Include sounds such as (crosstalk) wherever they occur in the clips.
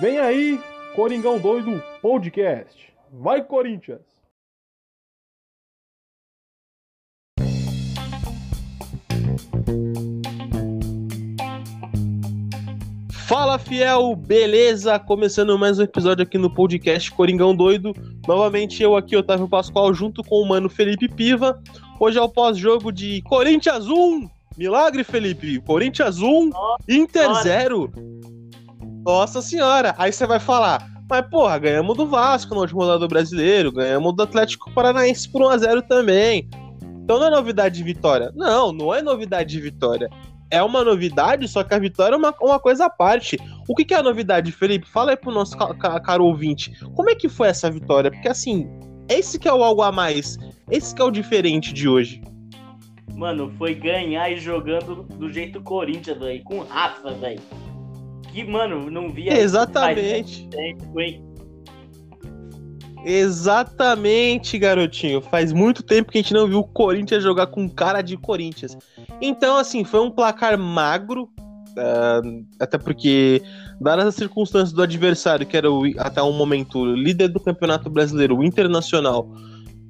Vem aí, Coringão Doido Podcast. Vai, Corinthians! Fala fiel, beleza? Começando mais um episódio aqui no podcast Coringão Doido. Novamente eu aqui, Otávio Pascoal, junto com o mano Felipe Piva. Hoje é o pós-jogo de Corinthians 1. Milagre, Felipe. Corinthians 1, Inter 0. Nossa senhora. Aí você vai falar, mas porra, ganhamos do Vasco na última rodada do Brasileiro, ganhamos do Atlético Paranaense por 1x0 também. Então não é novidade de vitória. Não, não é novidade de vitória é uma novidade, só que a vitória é uma, uma coisa à parte. O que, que é a novidade, Felipe? Fala aí pro nosso ca caro ouvinte. Como é que foi essa vitória? Porque assim, esse que é o algo a mais. Esse que é o diferente de hoje. Mano, foi ganhar e jogando do jeito Corinthians, velho. Com raça, velho. Que, mano, não via. Exatamente. Tempo, hein? Exatamente, garotinho. Faz muito tempo que a gente não viu o Corinthians jogar com cara de Corinthians. Então, assim, foi um placar magro. Uh, até porque, dadas as circunstâncias do adversário, que era o, até um momento líder do Campeonato Brasileiro, o Internacional,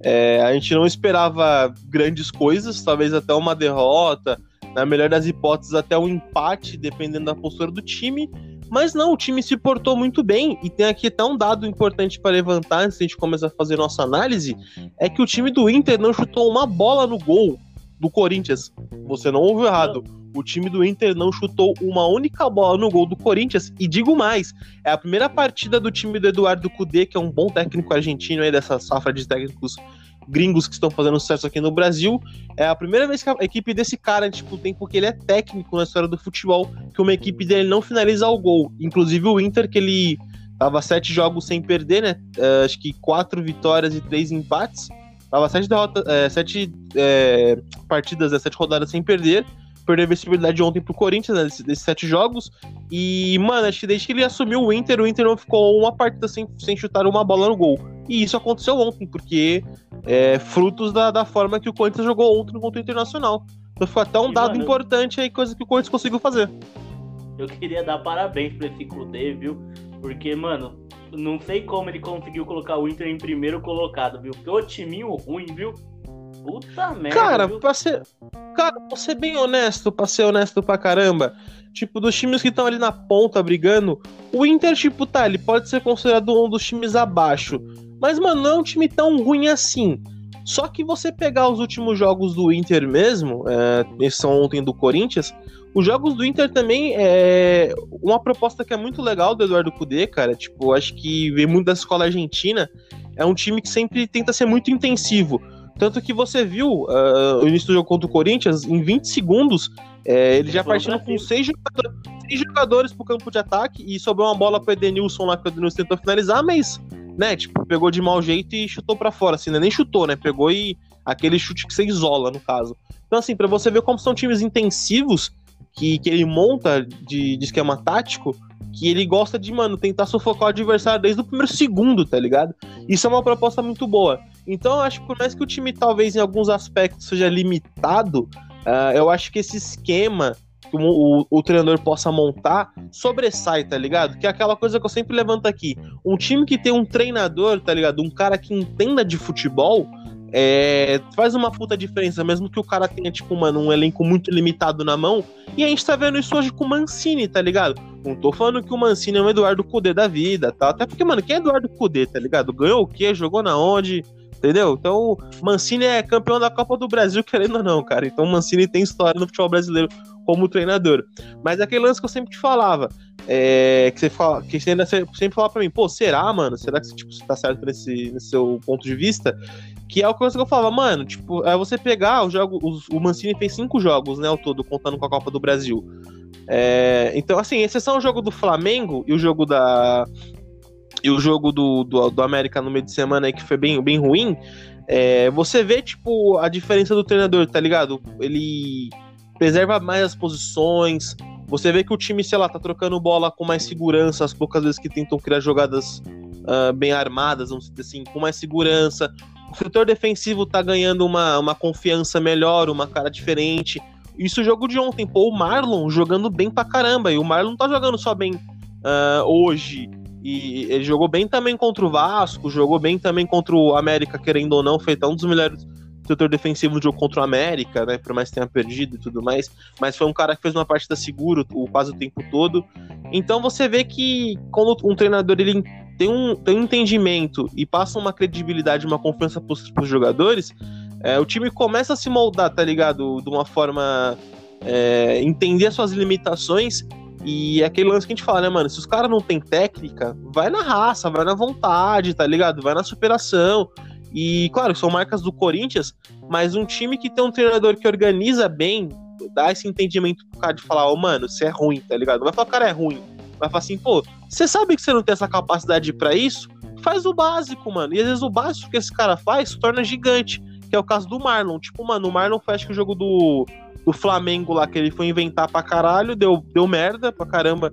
é, a gente não esperava grandes coisas, talvez até uma derrota, na melhor das hipóteses, até um empate, dependendo da postura do time. Mas não, o time se portou muito bem. E tem aqui até um dado importante para levantar antes de a gente começar a fazer nossa análise: é que o time do Inter não chutou uma bola no gol do Corinthians. Você não ouviu errado. O time do Inter não chutou uma única bola no gol do Corinthians. E digo mais: é a primeira partida do time do Eduardo Cudê, que é um bom técnico argentino aí dessa safra de técnicos gringos que estão fazendo sucesso aqui no Brasil. É a primeira vez que a equipe desse cara, tipo, tem porque ele é técnico na história do futebol, que uma equipe dele não finaliza o gol. Inclusive o Inter, que ele tava sete jogos sem perder, né? Uh, acho que quatro vitórias e três empates. Tava sete, derrotas, é, sete é, partidas, é, sete rodadas sem perder. Perdeu a visibilidade ontem pro Corinthians, né, desses, desses, sete jogos. E, mano, acho que desde que ele assumiu o Inter, o Inter não ficou uma partida sem, sem chutar uma bola no gol. E isso aconteceu ontem, porque é frutos da, da forma que o Corinthians jogou ontem contra o Internacional. Então foi até um e, dado mano, importante aí, coisa que o Corinthians conseguiu fazer. Eu queria dar parabéns pra esse Kudê, viu? Porque, mano, não sei como ele conseguiu colocar o Inter em primeiro colocado, viu? Porque o timinho ruim, viu? Puta merda. Cara, viu? pra ser. Cara, pra ser bem honesto, pra ser honesto pra caramba. Tipo, dos times que estão ali na ponta brigando, o Inter, tipo, tá, ele pode ser considerado um dos times abaixo. Mas, mano, não é um time tão ruim assim. Só que você pegar os últimos jogos do Inter mesmo, é, são ontem do Corinthians, os jogos do Inter também é uma proposta que é muito legal do Eduardo Cudê, cara. Tipo, acho que vem muito da escola argentina. É um time que sempre tenta ser muito intensivo. Tanto que você viu uh, o início do jogo contra o Corinthians, em 20 segundos, é, ele já partindo com seis jogadores, seis jogadores pro campo de ataque e sobrou uma bola pro Edenilson lá que o Edenilson tentou finalizar, mas, né, tipo, pegou de mau jeito e chutou para fora, assim, né? Nem chutou, né? Pegou e aquele chute que você isola, no caso. Então, assim, para você ver como são times intensivos que, que ele monta de, de esquema tático, que ele gosta de, mano, tentar sufocar o adversário desde o primeiro segundo, tá ligado? Isso é uma proposta muito boa. Então, eu acho que por mais que o time talvez em alguns aspectos seja limitado, uh, eu acho que esse esquema que o, o, o, treinador possa montar sobressai, tá ligado? Que é aquela coisa que eu sempre levanto aqui. Um time que tem um treinador, tá ligado? Um cara que entenda de futebol, é, faz uma puta diferença, mesmo que o cara tenha, tipo, mano, um elenco muito limitado na mão. E a gente tá vendo isso hoje com o Mancini, tá ligado? Não tô falando que o Mancini é um Eduardo Cudê da vida, tá? Até porque, mano, quem é Eduardo Cudê, tá ligado? Ganhou o quê? Jogou na onde? Entendeu? Então, Mancini é campeão da Copa do Brasil, (laughs) querendo ou não, cara. Então, Mancini tem história no futebol brasileiro como treinador. Mas aquele lance que eu sempre te falava, é, que você fala, que você ainda sempre fala pra mim, pô, será, mano? Será que tipo, você tá certo nesse, nesse seu ponto de vista? Que é o que eu falava, mano, tipo, é você pegar o jogo. o Mancini fez cinco jogos, né, ao todo, contando com a Copa do Brasil. É, então, assim, exceção o jogo do Flamengo e o jogo da. E o jogo do, do, do América no meio de semana aí, que foi bem, bem ruim. É, você vê, tipo, a diferença do treinador, tá ligado? Ele preserva mais as posições. Você vê que o time, sei lá, tá trocando bola com mais segurança, as poucas vezes que tentam criar jogadas uh, bem armadas, vamos dizer assim, com mais segurança. O setor defensivo tá ganhando uma, uma confiança melhor, uma cara diferente. Isso o jogo de ontem, pô, o Marlon jogando bem pra caramba. E o Marlon tá jogando só bem uh, hoje. E ele jogou bem também contra o Vasco, jogou bem também contra o América, querendo ou não, foi um dos melhores setor defensivo do jogo contra o América, né? Por mais que tenha perdido e tudo mais. Mas foi um cara que fez uma partida segura o, quase o tempo todo. Então você vê que quando um treinador ele tem um, tem um entendimento e passa uma credibilidade, uma confiança para os jogadores, é, o time começa a se moldar, tá ligado? De uma forma. É, entender as suas limitações e é aquele lance que a gente fala, né, mano? Se os caras não têm técnica, vai na raça, vai na vontade, tá ligado? Vai na superação. E, claro, são marcas do Corinthians, mas um time que tem um treinador que organiza bem, dá esse entendimento pro cara de falar, ô, oh, mano, você é ruim, tá ligado? Não vai falar, cara, é ruim. Vai falar assim, pô, você sabe que você não tem essa capacidade para isso? Faz o básico, mano. E às vezes o básico que esse cara faz se torna gigante, que é o caso do Marlon. Tipo, mano, o Marlon acho que o jogo do, do Flamengo lá, que ele foi inventar pra caralho, deu, deu merda pra caramba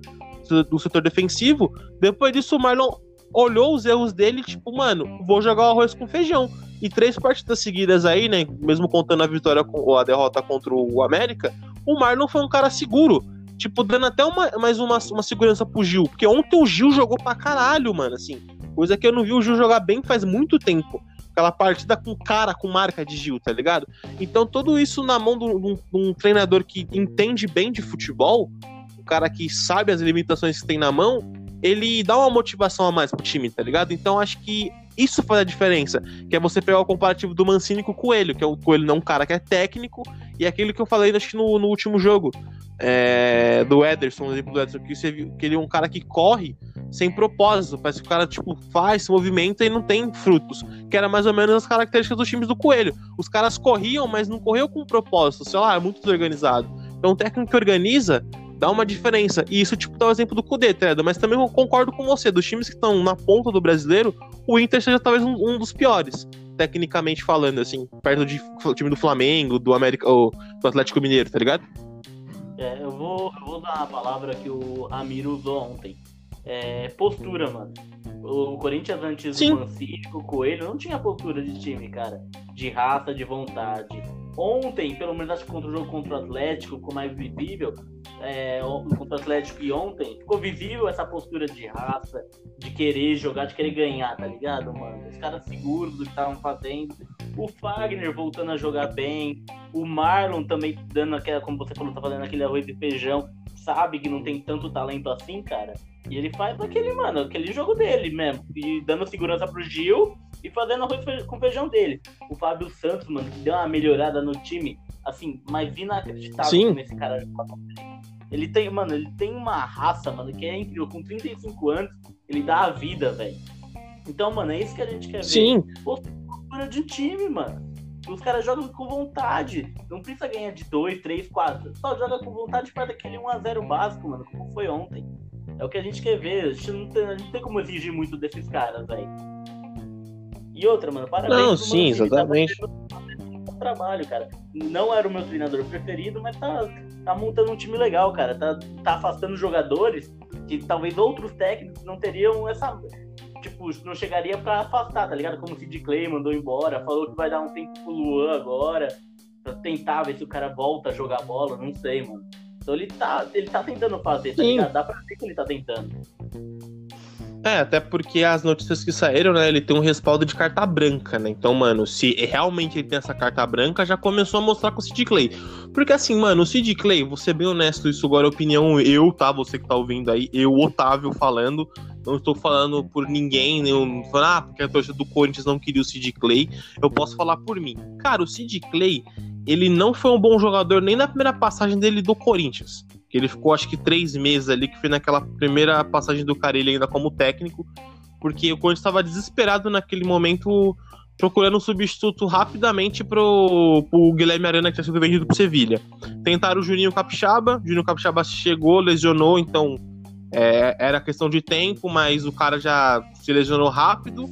do setor defensivo. Depois disso, o Marlon olhou os erros dele, tipo, mano, vou jogar o arroz com feijão. E três partidas seguidas aí, né? Mesmo contando a vitória ou a derrota contra o América, o Marlon foi um cara seguro. Tipo, dando até uma, mais uma, uma segurança pro Gil. Porque ontem o Gil jogou pra caralho, mano, assim. Coisa que eu não vi o Gil jogar bem faz muito tempo. Aquela partida com cara, com marca de Gil, tá ligado? Então, tudo isso na mão de um, de um treinador que entende bem de futebol, um cara que sabe as limitações que tem na mão, ele dá uma motivação a mais pro time, tá ligado? Então acho que isso faz a diferença, que é você pegar o comparativo do Mancini com o Coelho, que é o Coelho não é um cara que é técnico, e é aquele que eu falei acho no, no último jogo, é, do Ederson, exemplo do Ederson, que, você que ele é um cara que corre sem propósito, parece que o cara, tipo, faz, se movimenta e não tem frutos, que era mais ou menos as características dos times do Coelho. Os caras corriam, mas não corriam com propósito, sei lá, é muito desorganizado. Então o técnico que organiza dá uma diferença. E isso, tipo, dá o exemplo do Kudê, tá Mas também eu concordo com você, dos times que estão na ponta do brasileiro, o Inter seja talvez um, um, dos piores, tecnicamente falando, assim, perto de time do Flamengo, do América, ou do Atlético Mineiro, tá ligado? É, eu vou, eu vou usar a palavra que o Amir usou ontem. É, postura, mano. O Corinthians antes Sim. do Mancini, o Coelho, não tinha postura de time, cara. De raça, de vontade. Ontem, pelo menos acho que contra o jogo contra o Atlético, ficou mais visível, é, contra o Atlético e ontem, ficou visível essa postura de raça, de querer jogar, de querer ganhar, tá ligado, mano? Os caras seguros do que estavam fazendo. O Fagner voltando a jogar bem. O Marlon também dando aquela, como você falou, tá fazendo aquele arroz e feijão. Sabe que não tem tanto talento assim, cara. E ele faz aquele, mano, aquele jogo dele mesmo. E dando segurança pro Gil e fazendo arroz com feijão dele. O Fábio Santos, mano, que deu uma melhorada no time, assim, mas inacreditável Sim. como esse cara ele tem, mano, ele tem uma raça, mano, que é incrível. Com 35 anos, ele dá a vida, velho. Então, mano, é isso que a gente quer Sim. ver. Postura de time, mano. Os caras jogam com vontade. Não precisa ganhar de 2, 3, 4. Só joga com vontade para daquele 1x0 básico, mano, como foi ontem. É o que a gente quer ver. A gente não tem, gente tem como exigir muito desses caras, velho. E outra, mano, parabéns. Não, sim, exatamente. Tá trabalho, cara. Não era o meu treinador preferido, mas tá, tá montando um time legal, cara. Tá, tá afastando jogadores que talvez outros técnicos não teriam essa. Tipo, não chegaria pra afastar, tá ligado? Como o Sid Clay mandou embora, falou que vai dar um tempo pro Luan agora, pra tentar ver se o cara volta a jogar bola, não sei, mano. Então ele tá, ele tá tentando fazer, tá ligado? Dá pra ver que ele tá tentando. É, até porque as notícias que saíram, né, ele tem um respaldo de carta branca, né? Então, mano, se realmente ele tem essa carta branca, já começou a mostrar com o Sid Clay. Porque assim, mano, o Sid Clay, vou ser bem honesto, isso agora é opinião eu, tá? Você que tá ouvindo aí, eu, Otávio, falando. Não estou falando por ninguém, nem falando, ah, porque a torcida do Corinthians não queria o Sid Clay. Eu posso falar por mim. Cara, o Sid Clay, ele não foi um bom jogador nem na primeira passagem dele do Corinthians ele ficou acho que três meses ali, que foi naquela primeira passagem do Carilli ainda como técnico, porque o Corinthians estava desesperado naquele momento, procurando um substituto rapidamente pro, pro Guilherme Arana, que tinha sido vendido pro Sevilha. Tentaram o Juninho Capixaba, o Juninho Capixaba chegou, lesionou, então é, era questão de tempo, mas o cara já se lesionou rápido.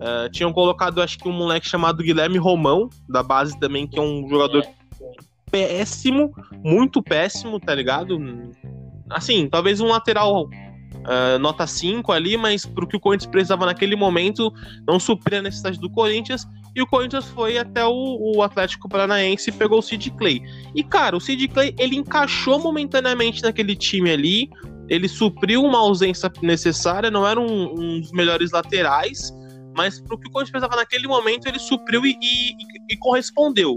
Uh, tinham colocado, acho que um moleque chamado Guilherme Romão, da base também, que é um jogador péssimo, muito péssimo, tá ligado? Assim, talvez um lateral uh, nota 5 ali, mas pro que o Corinthians precisava naquele momento, não supria a necessidade do Corinthians. E o Corinthians foi até o, o Atlético Paranaense e pegou o Sid Clay. E, cara, o Sid Clay, ele encaixou momentaneamente naquele time ali. ele supriu uma ausência necessária, não era um, um dos melhores laterais, mas pro que o Corinthians precisava naquele momento, ele supriu e, e, e correspondeu,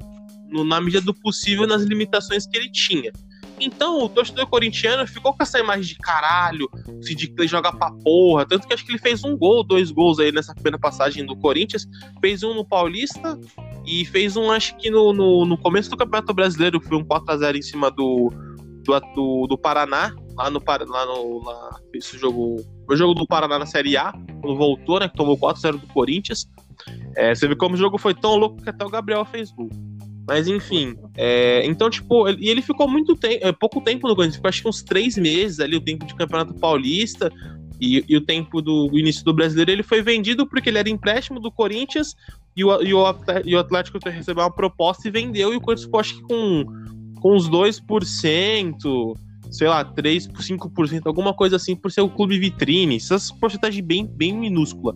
no, na medida do possível, nas limitações que ele tinha. Então, o torcedor corintiano ficou com essa imagem de caralho, o Sid Clay joga pra porra. Tanto que acho que ele fez um gol, dois gols aí nessa primeira passagem do Corinthians. Fez um no Paulista e fez um, acho que no, no, no começo do Campeonato Brasileiro, foi um 4x0 em cima do, do, do, do Paraná, lá no, lá no lá, esse jogo, o jogo do Paraná na Série A, quando voltou, né, que tomou 4x0 do Corinthians. É, você vê como o jogo foi tão louco que até o Gabriel fez gol. Mas enfim, é, então, tipo, e ele ficou muito tempo, é, pouco tempo no Corinthians, acho que uns três meses ali, o tempo de Campeonato Paulista e, e o tempo do início do brasileiro. Ele foi vendido porque ele era empréstimo do Corinthians e o, e o, e o Atlético recebeu uma proposta e vendeu, e o Corinthians ficou acho que com, com uns 2%, sei lá, 3, 5%, alguma coisa assim, por ser o clube vitrine. Essas porcentagens bem, bem minúscula.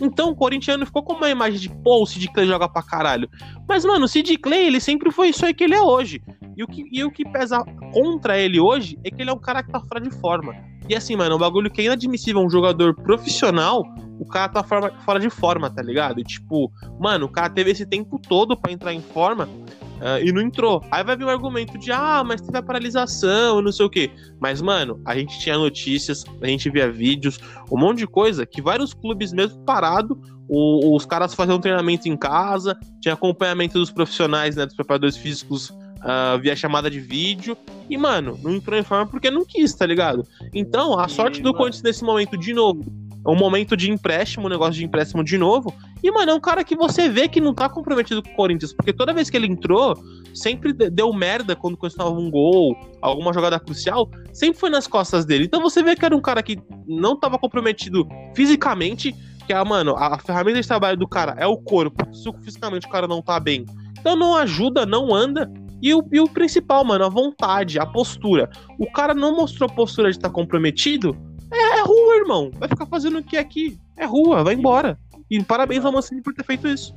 Então o corintiano ficou com uma imagem de, pô, o Sid Clay joga pra caralho. Mas, mano, o Sid Clay, ele sempre foi isso aí que ele é hoje. E o que, e o que pesa contra ele hoje é que ele é um cara que tá fora de forma. E assim, mano, um bagulho que é inadmissível um jogador profissional, o cara tá fora, de forma, tá ligado? E, tipo, mano, o cara teve esse tempo todo para entrar em forma Uh, e não entrou. Aí vai vir o um argumento de, ah, mas teve a paralisação, não sei o quê. Mas, mano, a gente tinha notícias, a gente via vídeos, um monte de coisa que vários clubes mesmo parado, o, os caras faziam treinamento em casa, tinha acompanhamento dos profissionais, né, dos preparadores físicos uh, via chamada de vídeo. E, mano, não entrou em forma porque não quis, tá ligado? Então, a sorte do Corinthians nesse momento, de novo, um momento de empréstimo, um negócio de empréstimo de novo. E, mano, é um cara que você vê que não tá comprometido com o Corinthians, porque toda vez que ele entrou, sempre deu merda quando custava um gol, alguma jogada crucial, sempre foi nas costas dele. Então você vê que era um cara que não tava comprometido fisicamente, que é, mano, a ferramenta de trabalho do cara é o corpo. Se fisicamente o cara não tá bem, então não ajuda, não anda. E o, e o principal, mano, a vontade, a postura. O cara não mostrou postura de estar tá comprometido, é, é rua, irmão. Vai ficar fazendo o que aqui? É rua, vai embora. E parabéns ao Mancini por ter feito isso.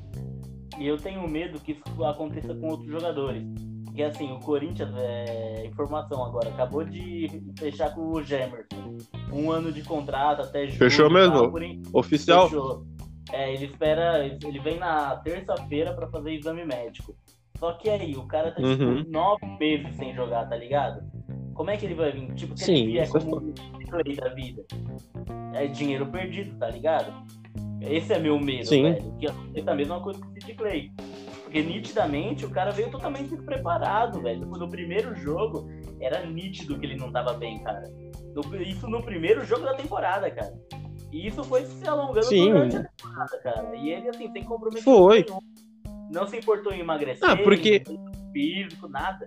E eu tenho medo que isso aconteça com outros jogadores. Porque assim, o Corinthians, é, informação agora, acabou de fechar com o Gemerson. Um ano de contrato até julho. Fechou mesmo? Oficial? Fechou. É, ele espera. Ele vem na terça-feira para fazer exame médico. Só que aí, o cara tá tipo uhum. nove meses sem jogar, tá ligado? Como é que ele vai vir? Tipo, se Sim, ele vier como play da vida. É dinheiro perdido, tá ligado? Esse é meu medo, Sim. velho. Que é a mesma coisa que o City Clay. Porque nitidamente o cara veio totalmente despreparado, velho. No primeiro jogo, era nítido que ele não tava bem, cara. Isso no primeiro jogo da temporada, cara. E isso foi se alongando Sim. durante a temporada, cara. E ele, assim, sem comprometimento foi. nenhum. Não se importou em emagrecer, ah, porque... físico, nada.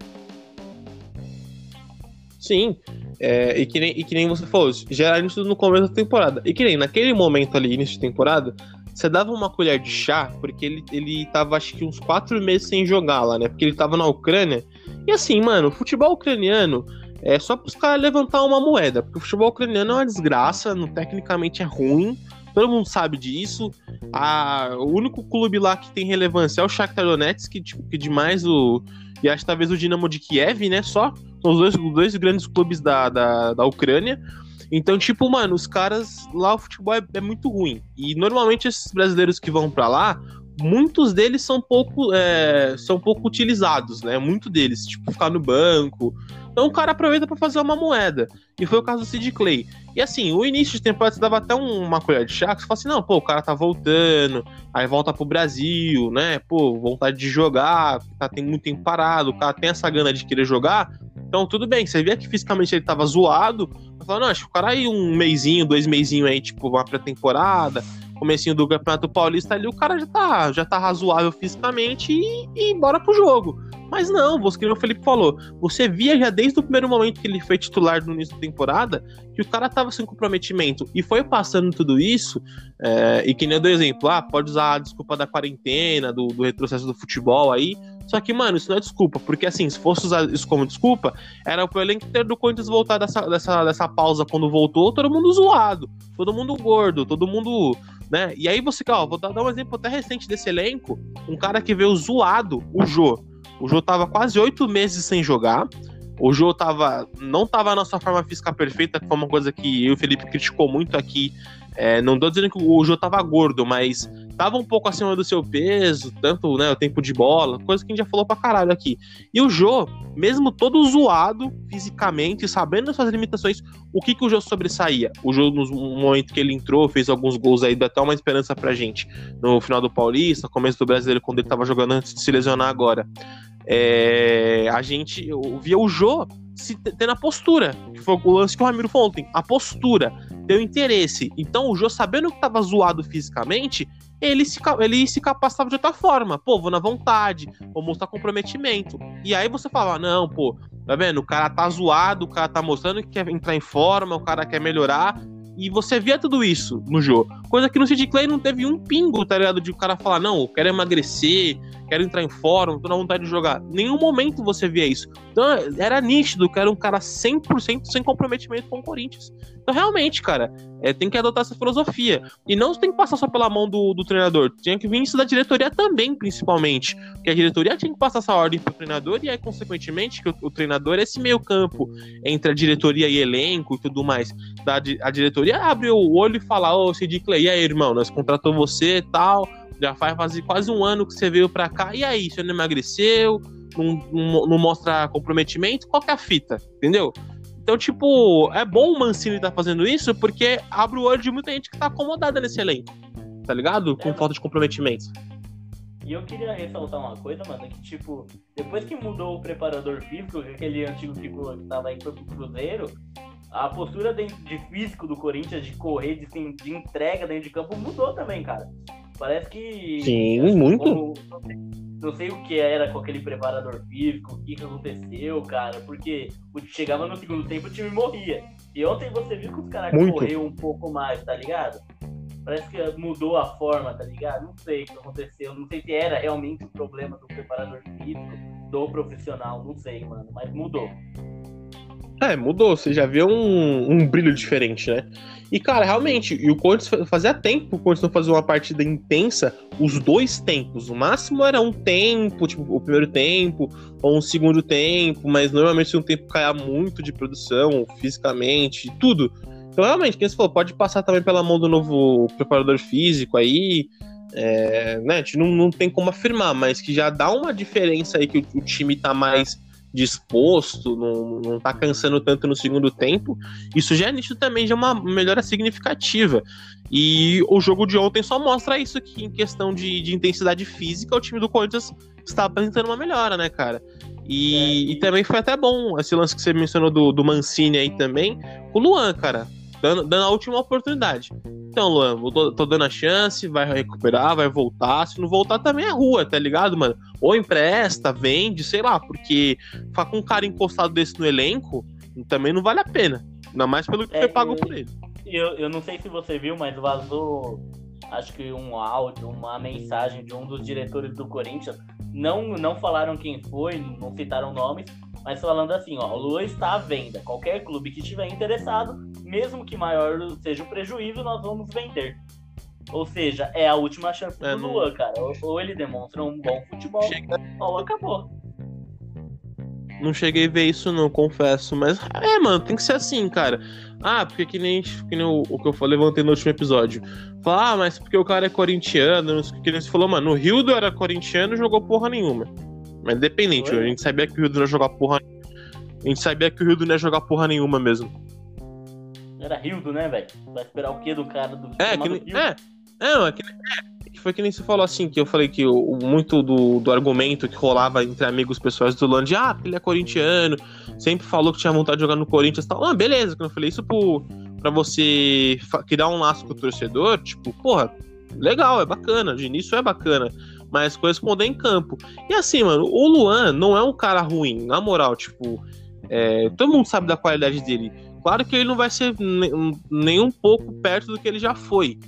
Sim. É, e, que nem, e que nem você falou, era isso no começo da temporada. E que nem naquele momento ali, início de temporada, você dava uma colher de chá, porque ele, ele tava acho que uns quatro meses sem jogar lá, né? Porque ele tava na Ucrânia. E assim, mano, futebol ucraniano é só pros caras levantar uma moeda, porque o futebol ucraniano é uma desgraça, não, tecnicamente é ruim. Todo mundo sabe disso. A, o único clube lá que tem relevância é o Shakhtar Donetsk, que, tipo, que demais o. E acho talvez o Dinamo de Kiev, né? Só. São os dois, dois grandes clubes da, da, da Ucrânia. Então, tipo, mano, os caras lá o futebol é, é, muito ruim. E normalmente esses brasileiros que vão para lá, muitos deles são pouco, é, são pouco utilizados, né? Muito deles, tipo, ficar no banco. Então o cara aproveita para fazer uma moeda. E foi o caso do Sid Clay. E assim, o início de temporada você dava até uma colher de chá, que você fala assim, não, pô, o cara tá voltando, aí volta pro Brasil, né? Pô, vontade de jogar, tá tem muito tempo parado, o cara tem essa gana de querer jogar. Então, tudo bem, você via que fisicamente ele tava zoado. Eu falava, não, acho que o cara aí um mêsinho, dois mêsinho aí, tipo, uma pré-temporada, comecinho do Campeonato Paulista ali, o cara já tá, já tá razoável fisicamente e, e bora pro jogo. Mas não, você que o Felipe falou, você via já desde o primeiro momento que ele foi titular no início da temporada que o cara tava sem comprometimento e foi passando tudo isso. É, e que nem eu dou exemplo, ah, pode usar a desculpa da quarentena, do, do retrocesso do futebol aí. Só que, mano, isso não é desculpa, porque assim, se fosse usar isso como desculpa, era pro elenco ter do Corinthians voltar dessa, dessa, dessa pausa quando voltou, todo mundo zoado, todo mundo gordo, todo mundo né? E aí você, ó, vou dar um exemplo até recente desse elenco, um cara que veio zoado, o Jô. O Jô tava quase oito meses sem jogar. O Jô tava, não tava na sua forma física perfeita, que foi uma coisa que eu e o Felipe criticou muito aqui. É, não tô dizendo que o Jô tava gordo, mas tava um pouco acima do seu peso, tanto né, o tempo de bola, coisa que a gente já falou pra caralho aqui. E o Jô, mesmo todo zoado fisicamente, sabendo das suas limitações, o que, que o Jô sobressaía? O Jô, no momento que ele entrou, fez alguns gols aí, deu até uma esperança pra gente no final do Paulista, começo do Brasileiro, quando ele tava jogando antes de se lesionar agora. É, a gente via o Jô se tendo a postura, que foi o lance que o Ramiro falou ontem, a postura, ter o interesse. Então o Jô, sabendo que tava zoado fisicamente, ele se, ele se capacitava de outra forma. Pô, vou na vontade, vou mostrar comprometimento. E aí você fala, não, pô, tá vendo? O cara tá zoado, o cara tá mostrando que quer entrar em forma, o cara quer melhorar. E você via tudo isso no jogo. Coisa que no Cid Clay não teve um pingo, tá ligado? De o cara falar, não, eu quero emagrecer, quero entrar em fórum, tô na vontade de jogar. Nenhum momento você via isso. Então era nítido que era um cara 100% sem comprometimento com o Corinthians. Então realmente, cara, é, tem que adotar essa filosofia. E não tem que passar só pela mão do, do treinador. Tinha que vir isso da diretoria também, principalmente. Porque a diretoria tinha que passar essa ordem pro treinador e aí, consequentemente, que o, o treinador é esse meio campo entre a diretoria e elenco e tudo mais. Da, a diretoria abre o olho e fala, ô, oh, Sid Clay, e aí, irmão, nós contratou você e tal já faz quase um ano que você veio pra cá. E aí, você não emagreceu? Não, não, não mostra comprometimento? Qual que é a fita? Entendeu? Então, tipo, é bom o Mancini estar tá fazendo isso porque abre o olho de muita gente que tá acomodada nesse elenco. Tá ligado? Com é, falta de comprometimento. E eu queria ressaltar uma coisa, mano, que tipo, depois que mudou o preparador físico, aquele antigo que tava aí foi pro Cruzeiro, a postura de, de físico do Corinthians de correr, de, de entrega dentro de campo mudou também, cara. Parece que. Sim, muito. Como, não sei o que era com aquele preparador físico, o que, que aconteceu, cara, porque chegava no segundo tempo o time morria. E ontem você viu que os caras correram um pouco mais, tá ligado? Parece que mudou a forma, tá ligado? Não sei o que aconteceu. Não sei se era realmente o problema do preparador físico, do profissional, não sei, mano, mas mudou. É, mudou. Você já vê um, um brilho diferente, né? E, cara, realmente, e o Corinthians fazia tempo o Corinthians não fazia uma partida intensa, os dois tempos. O máximo era um tempo, tipo, o primeiro tempo, ou um segundo tempo, mas normalmente um tempo caia muito de produção, fisicamente, tudo. Então, realmente, quem você falou, pode passar também pela mão do novo preparador físico aí. É, né, a gente não, não tem como afirmar, mas que já dá uma diferença aí que o, o time tá mais disposto, não, não tá cansando tanto no segundo tempo, isso já é nítido também, já é uma melhora significativa. E o jogo de ontem só mostra isso que em questão de, de intensidade física, o time do Corinthians está apresentando uma melhora, né, cara? E, é. e, também foi até bom esse lance que você mencionou do, do Mancini aí também, o Luan, cara, dando, dando a última oportunidade. Então, Luan, eu tô, tô, dando a chance, vai recuperar, vai voltar. Se não voltar, também é rua, tá ligado, mano? Ou empresta, vende, sei lá, porque ficar com um cara encostado desse no elenco também não vale a pena. Ainda mais pelo que é, foi pago por ele. Eu, eu não sei se você viu, mas vazou acho que um áudio, uma mensagem de um dos diretores do Corinthians. Não, não falaram quem foi, não citaram nomes, mas falando assim, ó, o Lua está à venda. Qualquer clube que estiver interessado, mesmo que maior seja o prejuízo, nós vamos vender. Ou seja, é a última chance é, do. Luan, cara. Ou, ou, ele demonstra um bom futebol, Chega... ou acabou. Não cheguei a ver isso, não, confesso. Mas é, mano, tem que ser assim, cara. Ah, porque que nem, que nem o, o que eu falei, levantei no último episódio. Falar, ah, mas porque o cara é corintiano, que nem você falou, mano, o Rildo era corintiano e jogou porra nenhuma. Mas independente, Oi? a gente sabia que o Rildo não ia jogar porra A gente sabia que o Rildo não ia jogar porra nenhuma mesmo. Era Rildo, né, velho? Vai esperar o quê do cara do. É, que nem, é, é, é, que, é, foi que nem você falou assim, que eu falei que o, muito do, do argumento que rolava entre amigos pessoais do Land, ah, ele é corintiano, sempre falou que tinha vontade de jogar no Corinthians e tal. Ah, beleza, quando eu falei isso pro, pra você criar um laço com o torcedor, tipo, porra, legal, é bacana, de início é bacana mas corresponder em campo. E assim, mano, o Luan não é um cara ruim, na moral, tipo, é, todo mundo sabe da qualidade dele. Claro que ele não vai ser nem um pouco perto do que ele já foi.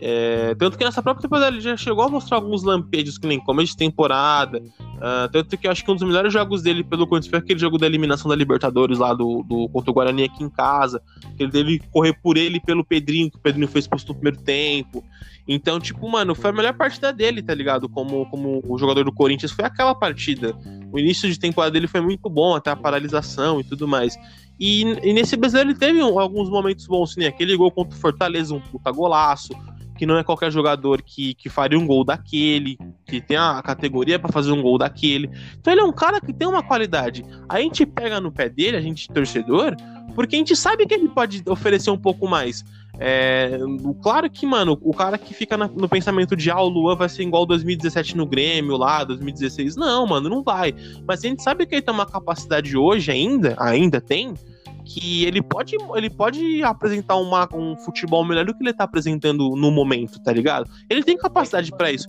É, tanto que nessa própria temporada ele já chegou a mostrar alguns lampejos, que nem começo de temporada, Uh, tanto que eu acho que um dos melhores jogos dele pelo Corinthians foi aquele jogo da eliminação da Libertadores lá do, do contra o Guarani aqui em casa. Que ele teve que correr por ele pelo Pedrinho, que o Pedrinho foi exposto no primeiro tempo. Então, tipo, mano, foi a melhor partida dele, tá ligado? Como, como o jogador do Corinthians, foi aquela partida. O início de temporada dele foi muito bom, até a paralisação e tudo mais. E, e nesse brasileiro ele teve alguns momentos bons, né? Aquele gol contra o Fortaleza, um puta golaço que não é qualquer jogador que, que faria um gol daquele, que tem a categoria para fazer um gol daquele. Então ele é um cara que tem uma qualidade. A gente pega no pé dele, a gente torcedor, porque a gente sabe que ele pode oferecer um pouco mais. É, claro que, mano, o cara que fica na, no pensamento de ah, o Luan vai ser igual 2017 no Grêmio lá, 2016. Não, mano, não vai. Mas a gente sabe que ele tem uma capacidade hoje ainda, ainda tem, que ele pode, ele pode apresentar uma, um futebol melhor do que ele tá apresentando no momento, tá ligado? Ele tem capacidade para isso.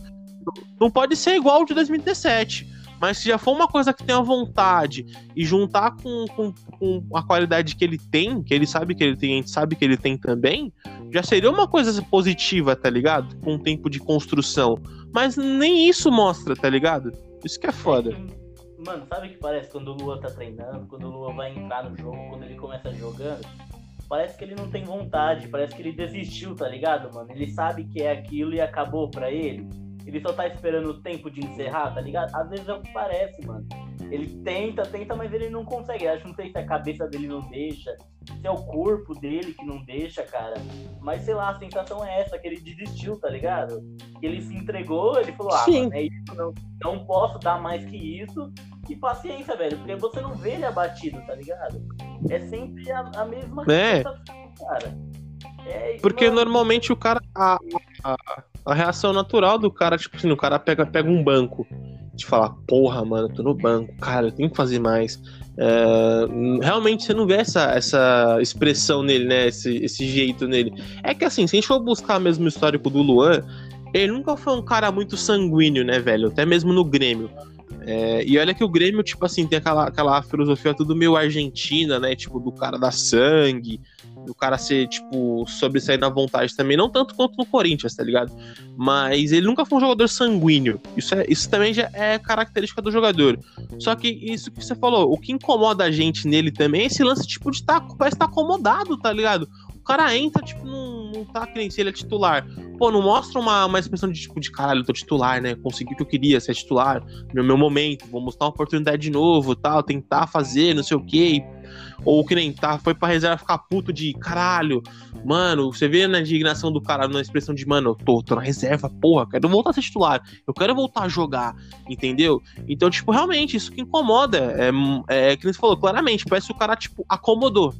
Não pode ser igual ao de 2017. Mas se já for uma coisa que tem a vontade e juntar com, com, com, a qualidade que ele tem, que ele sabe que ele tem, a gente sabe que ele tem também, já seria uma coisa positiva, tá ligado? Com um tempo de construção. Mas nem isso mostra, tá ligado? Isso que é foda. Mano, sabe o que parece quando o Lua tá treinando, quando o Lua vai entrar no jogo, quando ele começa jogando? Parece que ele não tem vontade, parece que ele desistiu, tá ligado, mano? Ele sabe que é aquilo e acabou pra ele. Ele só tá esperando o tempo de encerrar, tá ligado? Às vezes é o que parece, mano. Ele tenta, tenta, mas ele não consegue. Acho que não sei se a cabeça dele não deixa, se é o corpo dele que não deixa, cara. Mas sei lá, a sensação é essa, que ele desistiu, tá ligado? Que ele se entregou, ele falou, ah, mano, é isso, não, não posso dar mais que isso. E paciência, velho, porque você não vê ele abatido, tá ligado? É sempre a, a mesma é. cara. É, porque mano... normalmente o cara. A, a, a, reação natural do cara, tipo assim, o cara pega, pega um banco. De falar, porra, mano, tô no banco, cara, eu tenho que fazer mais. É, realmente você não vê essa, essa expressão nele, né? Esse, esse jeito nele. É que assim, se a gente for buscar mesmo o histórico do Luan, ele nunca foi um cara muito sanguíneo, né, velho? Até mesmo no Grêmio. É, e olha que o Grêmio, tipo assim, tem aquela, aquela filosofia tudo meio argentina, né? Tipo, do cara da sangue, do cara ser, tipo, sobressair na vontade também. Não tanto quanto no Corinthians, tá ligado? Mas ele nunca foi um jogador sanguíneo. Isso, é, isso também já é característica do jogador. Só que isso que você falou, o que incomoda a gente nele também é esse lance, tipo, de estar, tá, parece estar tá acomodado, tá ligado? O cara entra, tipo, não, não tá que nem se ele é titular. Pô, não mostra uma, uma expressão de tipo de caralho, eu tô titular, né? Consegui o que eu queria, ser titular, meu, meu momento, vou mostrar uma oportunidade de novo, tal, tentar fazer, não sei o quê. Ou que nem tá, foi pra reserva ficar puto de caralho. Mano, você vê na indignação do cara, na expressão de, mano, eu tô, tô na reserva, porra, quero voltar a ser titular, eu quero voltar a jogar, entendeu? Então, tipo, realmente, isso que incomoda. É, é que você falou, claramente, parece que o cara, tipo, acomodou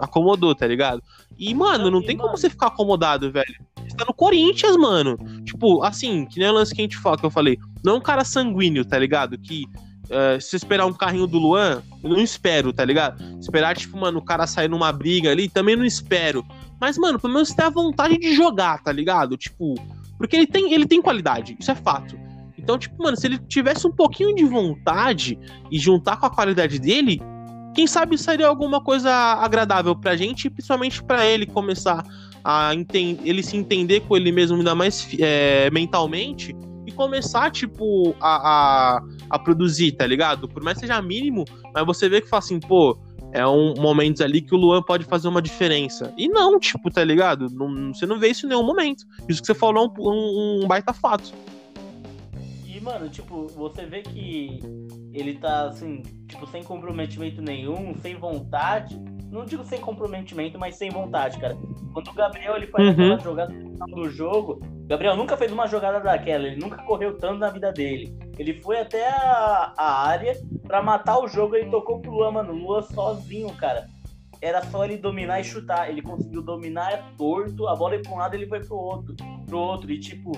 acomodou, tá ligado? E, mano, não tem como você ficar acomodado, velho. Você tá no Corinthians, mano. Tipo, assim, que nem o lance que a gente fala, que eu falei. Não é um cara sanguíneo, tá ligado? Que uh, se esperar um carrinho do Luan, eu não espero, tá ligado? Esperar, tipo, mano, o cara sair numa briga ali, também não espero. Mas, mano, pelo menos você tem a vontade de jogar, tá ligado? Tipo, porque ele tem, ele tem qualidade, isso é fato. Então, tipo, mano, se ele tivesse um pouquinho de vontade e juntar com a qualidade dele, quem sabe seria alguma coisa agradável pra gente, principalmente para ele começar a ele se entender com ele mesmo ainda mais é, mentalmente e começar, tipo, a, a, a, produzir, tá ligado? Por mais que seja mínimo, mas você vê que fala assim, pô, é um momento ali que o Luan pode fazer uma diferença. E não, tipo, tá ligado? Não, você não vê isso em nenhum momento. Isso que você falou é um, um, um baita fato. E, mano, tipo, você vê que ele tá assim, tipo, sem comprometimento nenhum, sem vontade. Não digo sem comprometimento, mas sem vontade, cara. Quando o Gabriel ele faz uhum. aquela jogada do jogo, Gabriel nunca fez uma jogada daquela, ele nunca correu tanto na vida dele. Ele foi até a, a área para matar o jogo, ele tocou pro Luan, mano. Luan sozinho, cara. Era só ele dominar e chutar. Ele conseguiu dominar é torto, a bola ia pra um lado, ele foi pro outro. Pro outro. E tipo,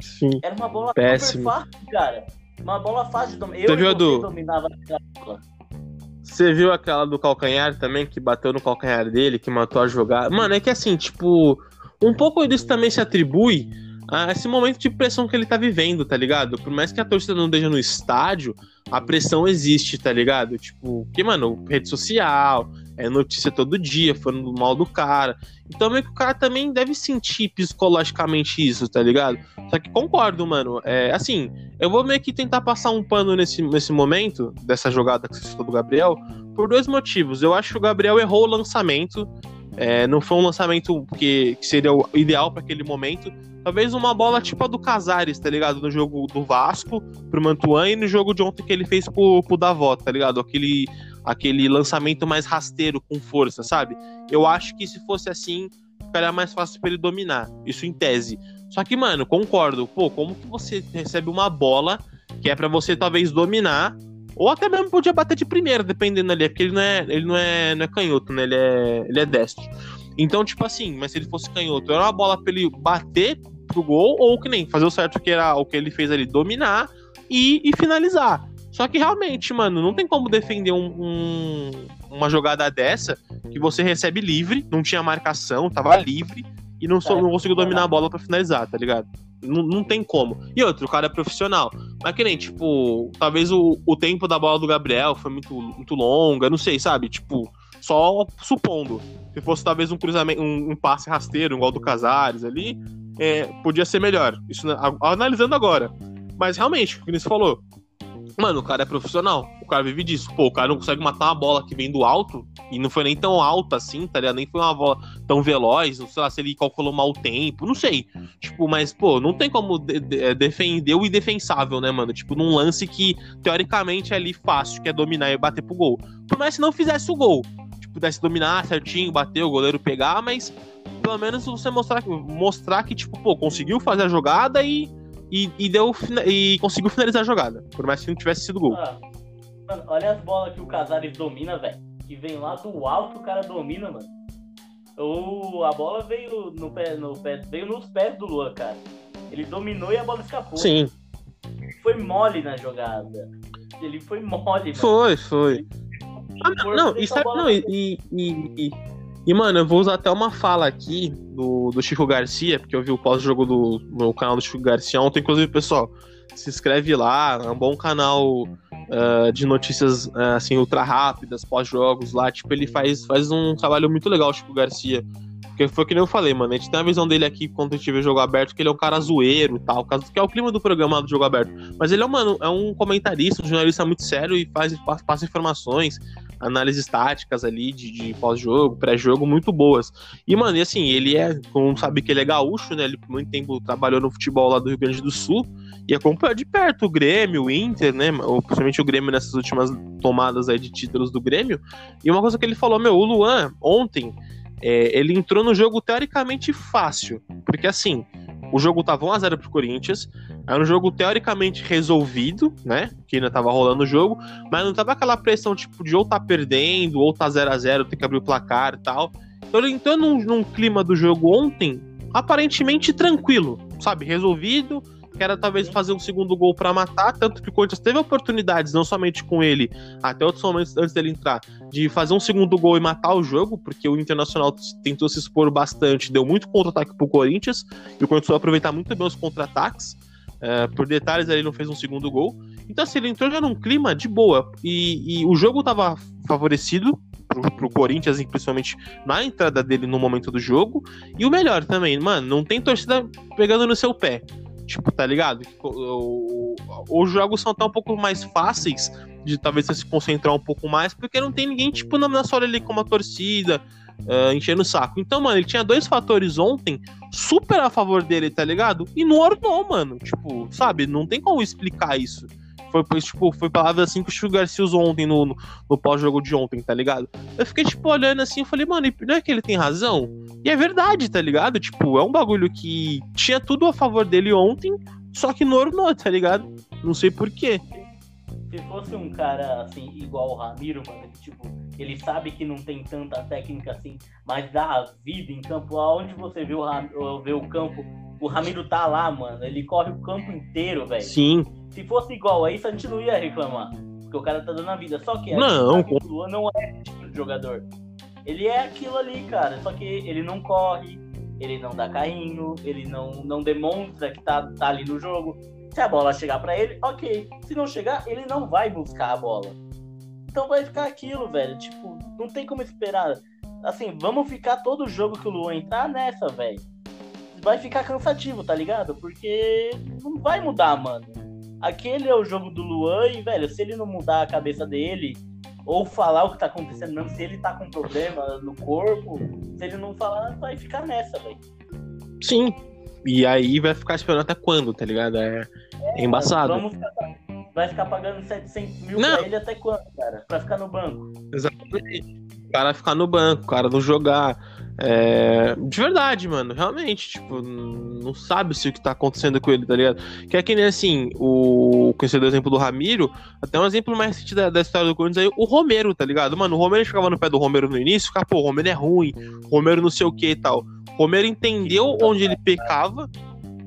Sim. era uma bola Péssimo. super fácil, cara. Uma bola fácil de dominar. Eu viu do... dominava bola. Você viu aquela do calcanhar também, que bateu no calcanhar dele, que matou a jogada? Mano, é que assim, tipo, um pouco disso também se atribui a esse momento de pressão que ele tá vivendo, tá ligado? Por mais que a torcida não esteja no estádio, a pressão existe, tá ligado? Tipo, que, mano, rede social, é notícia todo dia, falando mal do cara. Então meio que o cara também deve sentir psicologicamente isso, tá ligado? Só que concordo, mano. É, assim, eu vou meio que tentar passar um pano nesse, nesse momento, dessa jogada que você citou do Gabriel, por dois motivos. Eu acho que o Gabriel errou o lançamento. É, não foi um lançamento que, que seria o ideal para aquele momento. Talvez uma bola tipo a do Casares, tá ligado? No jogo do Vasco pro Mantuan e no jogo de ontem que ele fez pro, pro Davó, tá ligado? Aquele aquele lançamento mais rasteiro, com força, sabe? Eu acho que se fosse assim, ficaria mais fácil para ele dominar. Isso em tese. Só que, mano, concordo. Pô, como que você recebe uma bola que é para você talvez dominar, ou até mesmo podia bater de primeira, dependendo ali, porque ele não é, ele não é, não é canhoto, né? Ele é, ele é destro. Então, tipo assim, mas se ele fosse canhoto, era uma bola pra ele bater pro gol, ou que nem fazer o certo que era o que ele fez ali, dominar e, e finalizar. Só que realmente, mano, não tem como defender um, um, uma jogada dessa que você recebe livre, não tinha marcação, tava livre e não, só, não conseguiu dominar a bola para finalizar, tá ligado? Não, não tem como. E outro, o cara é profissional. Mas que nem, tipo, talvez o, o tempo da bola do Gabriel foi muito, muito longa, não sei, sabe? Tipo, só supondo. Se fosse talvez um cruzamento, um, um passe rasteiro, igual do Casares ali, é, podia ser melhor. Isso analisando agora. Mas realmente, o que você falou, Mano, o cara é profissional. O cara vive disso. Pô, o cara não consegue matar uma bola que vem do alto. E não foi nem tão alta assim, tá ligado? Nem foi uma bola tão veloz. Não sei lá se ele calculou mal o tempo. Não sei. Tipo, mas, pô, não tem como de de é, defender o indefensável, né, mano? Tipo, num lance que, teoricamente, é ali fácil, que é dominar e bater pro gol. Por mais que não fizesse o gol. Tipo, pudesse dominar certinho, bater, o goleiro pegar, mas pelo menos você mostrar, mostrar que, tipo, pô, conseguiu fazer a jogada e e, e, deu, e conseguiu finalizar a jogada, por mais que não tivesse sido gol. Ah, mano, olha as bolas que o Casares domina, velho. Que vem lá do alto, o cara domina, mano. O, a bola veio no pé, no pé, veio nos pés do Luan, cara. Ele dominou e a bola escapou. Sim. Foi mole na jogada. Ele foi mole, Foi, foi. Ah, não, não, isso é, não, e, e, e, e, mano, eu vou usar até uma fala aqui do, do Chico Garcia, porque eu vi o pós-jogo do, no canal do Chico Garcia ontem. Inclusive, pessoal, se inscreve lá, é um bom canal uh, de notícias, uh, assim, ultra rápidas, pós-jogos lá. Tipo, ele faz, faz um trabalho muito legal, o Chico Garcia. Porque foi que nem eu falei, mano. A gente tem a visão dele aqui quando a gente vê jogo aberto, que ele é um cara zoeiro e tal, que é o clima do programa do jogo aberto. Mas ele é, mano, é um comentarista, um jornalista muito sério e faz, passa informações, análises táticas ali de, de pós-jogo, pré-jogo, muito boas. E, mano, e assim, ele é, como sabe que ele é gaúcho, né? Ele por muito tempo trabalhou no futebol lá do Rio Grande do Sul e acompanhou de perto o Grêmio, o Inter, né? Ou principalmente o Grêmio nessas últimas tomadas aí de títulos do Grêmio. E uma coisa que ele falou, meu, o Luan, ontem, é, ele entrou no jogo teoricamente fácil. Porque assim, o jogo tava 1x0 pro Corinthians. Era um jogo teoricamente resolvido, né? Que ainda tava rolando o jogo, mas não tava aquela pressão, tipo, de ou tá perdendo, ou tá 0 a 0 tem que abrir o placar e tal. Então ele entrou num, num clima do jogo ontem, aparentemente tranquilo, sabe? Resolvido que era talvez fazer um segundo gol para matar, tanto que o Corinthians teve oportunidades, não somente com ele, até outros momentos antes dele entrar, de fazer um segundo gol e matar o jogo, porque o Internacional tentou se expor bastante, deu muito contra-ataque pro Corinthians, e o Corinthians aproveitar muito bem os contra-ataques. É, por detalhes, ele não fez um segundo gol. Então, assim, ele entrou já num clima de boa. E, e o jogo tava favorecido pro, pro Corinthians, principalmente na entrada dele no momento do jogo. E o melhor também, mano, não tem torcida pegando no seu pé. Tipo, tá ligado? Os jogos são até um pouco mais fáceis de talvez você se concentrar um pouco mais, porque não tem ninguém, tipo, na sua ali como a torcida, uh, enchendo o saco. Então, mano, ele tinha dois fatores ontem super a favor dele, tá ligado? E não ornou, mano. Tipo, sabe? Não tem como explicar isso. Foi, tipo, foi palavras assim que o Chico Garcia usou ontem no, no, no pós-jogo de ontem, tá ligado? Eu fiquei, tipo, olhando assim, eu falei, mano, não é que ele tem razão? E é verdade, tá ligado? Tipo, é um bagulho que tinha tudo a favor dele ontem, só que normal, tá ligado? Não sei porquê. Se fosse um cara, assim, igual o Ramiro, mano, ele, tipo, ele sabe que não tem tanta técnica assim, mas dá a vida em campo. Aonde você vê o, Ram... vê o campo, o Ramiro tá lá, mano. Ele corre o campo inteiro, velho. Sim. Se fosse igual a isso, a gente não ia reclamar. Porque o cara tá dando a vida. Só que não, o Luan não é esse tipo de jogador. Ele é aquilo ali, cara. Só que ele não corre, ele não dá carrinho, ele não, não demonstra que tá, tá ali no jogo. Se a bola chegar para ele, ok. Se não chegar, ele não vai buscar a bola. Então vai ficar aquilo, velho. Tipo, não tem como esperar. Assim, vamos ficar todo jogo que o Luan entrar nessa, velho. Vai ficar cansativo, tá ligado? Porque não vai mudar, mano. Aquele é o jogo do Luan e, velho, se ele não mudar a cabeça dele, ou falar o que tá acontecendo mesmo, se ele tá com problema no corpo, se ele não falar, vai ficar nessa, velho. Sim. E aí vai ficar esperando até quando, tá ligado? É, é embaçado. Vamos ficar, vai ficar pagando 700 mil não. pra ele até quando, cara? Pra ficar no banco. Exatamente. O cara ficar no banco, o cara não jogar. É... De verdade, mano, realmente, tipo, não sabe se o que tá acontecendo com ele, tá ligado? Que é que nem assim, o conhecido exemplo do Ramiro, até um exemplo mais recente da, da, história do Corinthians aí, o Romero, tá ligado? Mano, o Romero ficava no pé do Romero no início, ficava, pô, o Romero é ruim, Romero não sei o que e tal. O Romero entendeu onde ele pecava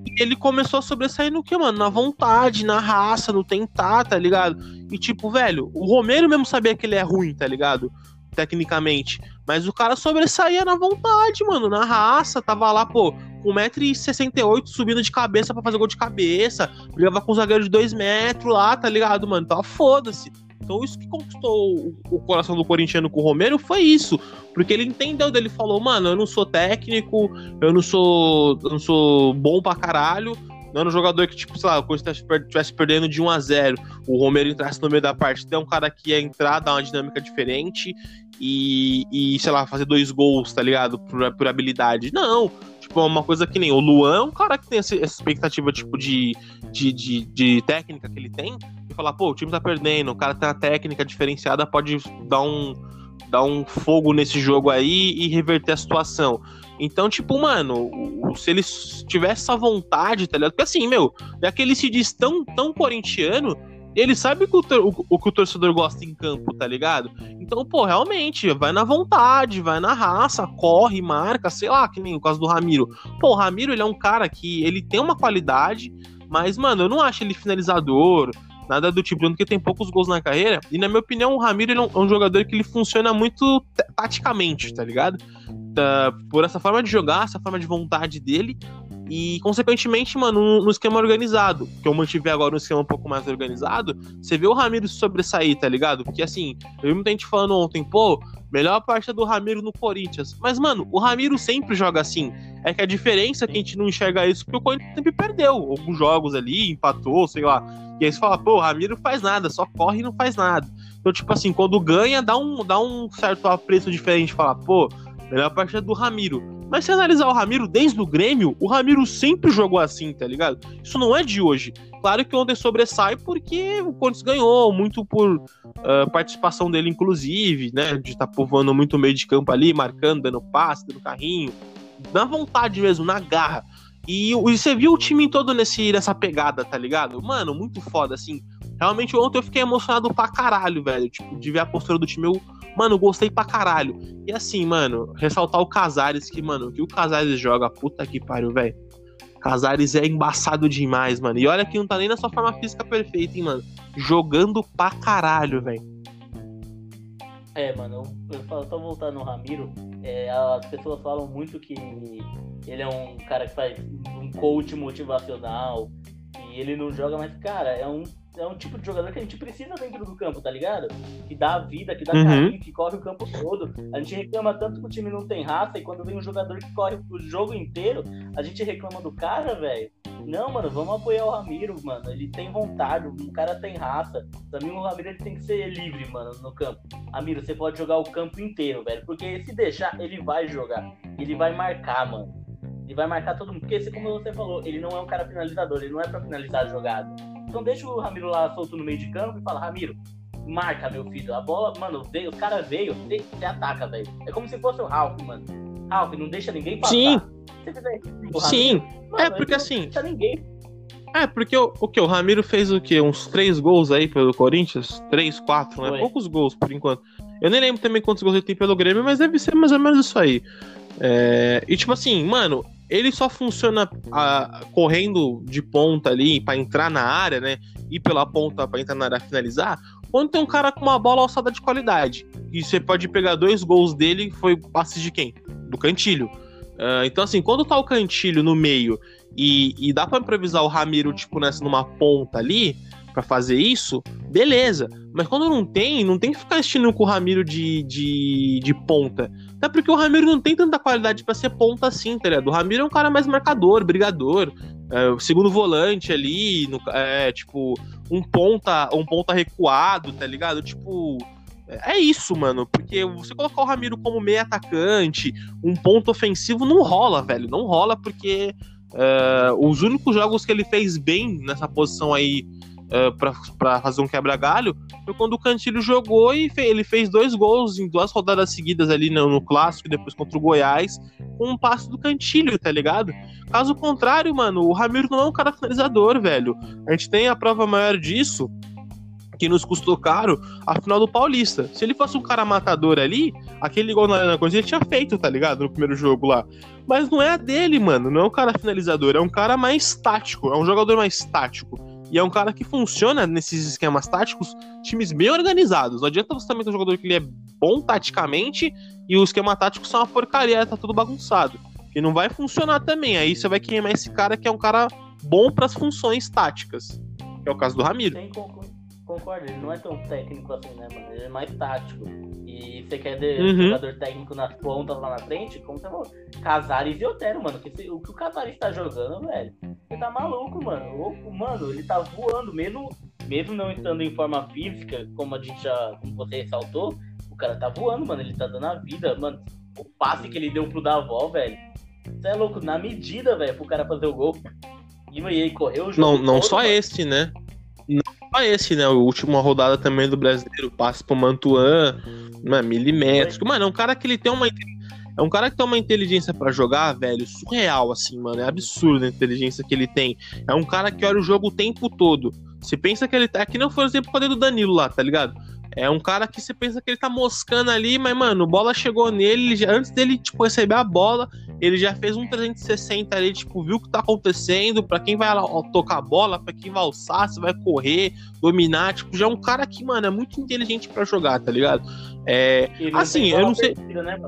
e ele começou a sobressair no que, mano? Na vontade, na raça, no tentar, tá ligado? E tipo, velho, o Romero mesmo sabia que ele é ruim, tá ligado? Tecnicamente. Mas o cara sobressaía na vontade, mano, na raça. Tava lá, pô, com 1,68m subindo de cabeça para fazer gol de cabeça. Brigava com um zagueiro de 2 metros lá, tá ligado, mano? Tava foda-se. Então isso que conquistou o coração do corintiano com o Romero foi isso. Porque ele entendeu, ele falou, mano, eu não sou técnico, eu não sou, eu não sou bom pra caralho, não era um jogador que, tipo, sei lá, o Corinthians estivesse perdendo de 1 a 0 o Romero entrasse no meio da partida, é um cara que ia entrar, dar uma dinâmica diferente e, e sei lá, fazer dois gols, tá ligado? Por, por habilidade. Não. Tipo, é uma coisa que nem o Luan é cara que tem essa, essa expectativa, tipo, de, de, de, de, técnica que ele tem. E falar, pô, o time tá perdendo, o cara tem uma técnica diferenciada, pode dar um, dar um fogo nesse jogo aí e reverter a situação. Então, tipo, mano, se ele tivesse essa vontade, tá ligado? Porque assim, meu, é que ele se diz tão, tão corintiano, ele sabe que o, o, o, que o torcedor gosta em campo, tá ligado? Então, pô, realmente, vai na vontade, vai na raça, corre, marca, sei lá, que nem o caso do Ramiro. Pô, o Ramiro, ele é um cara que ele tem uma qualidade, mas, mano, eu não acho ele finalizador, nada do tipo, porque tem poucos gols na carreira. E na minha opinião, o Ramiro é um, é um, jogador que ele funciona muito taticamente, tá ligado? Tá, por essa forma de jogar, essa forma de vontade dele. E, consequentemente, mano, no, no esquema organizado, que eu mantive agora um esquema um pouco mais organizado, você vê o Ramiro sobressair, tá ligado? Porque, assim, eu vi muita gente falando ontem, pô, melhor parte é do Ramiro no Corinthians. Mas, mano, o Ramiro sempre joga assim. É que a diferença é que a gente não enxerga isso porque o Corinthians sempre perdeu alguns jogos ali, empatou, sei lá. E aí você fala, pô, o Ramiro faz nada, só corre e não faz nada. Então, tipo assim, quando ganha, dá um, dá um certo apreço diferente. Fala, pô, melhor parte é do Ramiro. Mas se analisar o Ramiro desde o Grêmio, o Ramiro sempre jogou assim, tá ligado? Isso não é de hoje. Claro que ontem sobressai porque o Corinthians ganhou, muito por uh, participação dele, inclusive, né? De estar tá povoando muito o meio de campo ali, marcando, dando passe, dando carrinho. Na vontade mesmo, na garra. E, e você viu o time todo nesse, nessa pegada, tá ligado? Mano, muito foda, assim. Realmente ontem eu fiquei emocionado pra caralho, velho. Tipo, de ver a postura do time. Eu Mano, gostei pra caralho. E assim, mano, ressaltar o Casares, que, mano, que o Casares joga, puta que pariu, velho. Casares é embaçado demais, mano. E olha que não tá nem na sua forma física perfeita, hein, mano. Jogando pra caralho, velho. É, mano, eu só voltando no Ramiro, é, as pessoas falam muito que ele é um cara que faz um coach motivacional e ele não joga, mas, cara, é um é um tipo de jogador que a gente precisa dentro do campo, tá ligado? Que dá vida, que dá uhum. carinho, que corre o campo todo. A gente reclama tanto que o time não tem raça, e quando vem um jogador que corre o jogo inteiro, a gente reclama do cara, velho. Não, mano, vamos apoiar o Ramiro, mano. Ele tem vontade, o cara tem raça. Pra mim, o Ramiro ele tem que ser livre, mano, no campo. Ramiro, você pode jogar o campo inteiro, velho. Porque se deixar, ele vai jogar. Ele vai marcar, mano. Ele vai marcar todo mundo. Porque, como você falou, ele não é um cara finalizador, ele não é pra finalizar a jogada. Então deixa o Ramiro lá solto no meio de campo e fala, Ramiro, marca, meu filho. A bola, mano, veio, o cara veio, você ataca, velho. É como se fosse o Ralph, mano. Ralph, não deixa ninguém passar. Sim. Sim. Mano, é porque assim. Não deixa ninguém. É, porque o, o que? O Ramiro fez o quê? Uns três gols aí pelo Corinthians? Três, quatro, né? Foi. Poucos gols por enquanto. Eu nem lembro também quantos gols ele tem pelo Grêmio, mas deve ser mais ou menos isso aí. É... E tipo assim, mano, ele só funciona a, correndo de ponta ali para entrar na área, né? Ir pela ponta para entrar na área finalizar, quando tem um cara com uma bola alçada de qualidade. E você pode pegar dois gols dele, foi passe de quem? Do Cantilho. Uh, então, assim, quando tá o Cantilho no meio e, e dá para improvisar o Ramiro, tipo, nessa numa ponta ali, para fazer isso, beleza. Mas quando não tem, não tem que ficar assistindo com o Ramiro de, de, de ponta. Até porque o Ramiro não tem tanta qualidade para ser ponta assim, tá ligado? O Ramiro é um cara mais marcador, brigador, é, segundo volante ali, no, é, tipo, um ponta, um ponta recuado, tá ligado? Tipo, é isso, mano. Porque você colocar o Ramiro como meio atacante, um ponto ofensivo, não rola, velho. Não rola porque uh, os únicos jogos que ele fez bem nessa posição aí uh, para fazer um quebra-galho foi quando o Cantilho jogou e fe ele fez dois gols em duas rodadas seguidas ali no, no Clássico, depois contra o Goiás, com um passo do Cantilho, tá ligado? Caso contrário, mano, o Ramiro não é um cara finalizador, velho. A gente tem a prova maior disso que nos custou caro a final do Paulista. Se ele fosse um cara matador ali, aquele gol na Arena Coisa ele tinha feito, tá ligado? No primeiro jogo lá. Mas não é a dele, mano. Não é um cara finalizador, é um cara mais tático, é um jogador mais tático. E é um cara que funciona nesses esquemas táticos, times bem organizados. Não adianta você também ter um jogador que ele é bom taticamente e o esquema tático são uma porcaria, tá tudo bagunçado. E não vai funcionar também. Aí você vai queimar esse cara que é um cara bom para as funções táticas. Que é o caso do Ramiro. Tem concordo, ele não é tão técnico assim, né, mano? Ele é mais tático. E você quer ter uhum. jogador técnico nas pontas lá na frente, como você falou, Casares e Otero, mano. Que se, o que o Casares tá jogando, velho, você tá maluco, mano. O, mano, ele tá voando, mesmo, mesmo não estando em forma física, como a gente já, como você ressaltou, o cara tá voando, mano. Ele tá dando a vida, mano. O passe que ele deu pro Davó, velho. Você é louco, na medida, velho, pro cara fazer o gol. E aí correu o jogo. Não, não todo, só mano. esse, né? Só esse, né? A última rodada também do brasileiro, passe pro Mantuan, né? milimétrico. Mano, é um cara que ele tem uma. É um cara que tem uma inteligência para jogar, velho, surreal, assim, mano. É absurdo a inteligência que ele tem. É um cara que olha o jogo o tempo todo. Você pensa que ele tá. Aqui não foi o exemplo do Danilo lá, tá ligado? É um cara que você pensa que ele tá moscando ali, mas, mano, bola chegou nele, já, antes dele, tipo, receber a bola, ele já fez um 360 ali, tipo, viu o que tá acontecendo, para quem vai lá, ó, tocar a bola, para quem vai alçar, se vai correr, dominar, tipo, já é um cara que, mano, é muito inteligente para jogar, tá ligado? É, assim, eu não sei... Perdida, né,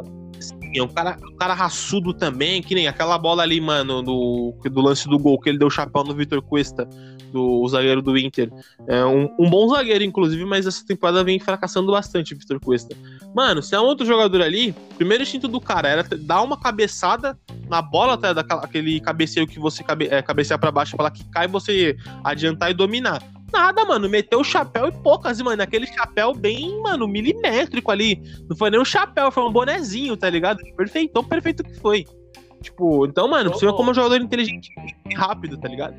é um cara, um cara raçudo também, que nem aquela bola ali, mano, do, do lance do gol, que ele deu chapéu no Vitor Cuesta do zagueiro do Inter. É um, um, bom zagueiro, inclusive, mas essa temporada vem fracassando bastante o Vitor Cuesta. Mano, se é um outro jogador ali, o primeiro instinto do cara era dar uma cabeçada na bola, tá, daquele cabeceio que você cabe, é, cabecear para baixo para que cai, você adiantar e dominar. Nada, mano, meteu o chapéu e poucas, mano, aquele chapéu bem, mano, milimétrico ali. Não foi nem um chapéu, foi um bonezinho, tá ligado? Perfeito, tão perfeito que foi. Tipo, então, mano, você vê como um jogador inteligente e rápido, tá ligado?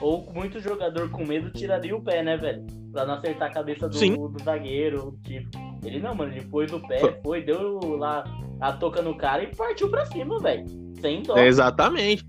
Ou muito jogador com medo tiraria o pé, né, velho? Pra não acertar a cabeça do, do zagueiro. Tipo, ele não, mano, ele pôs o pé, foi, foi deu lá a toca no cara e partiu pra cima, velho. Sem dó. É exatamente.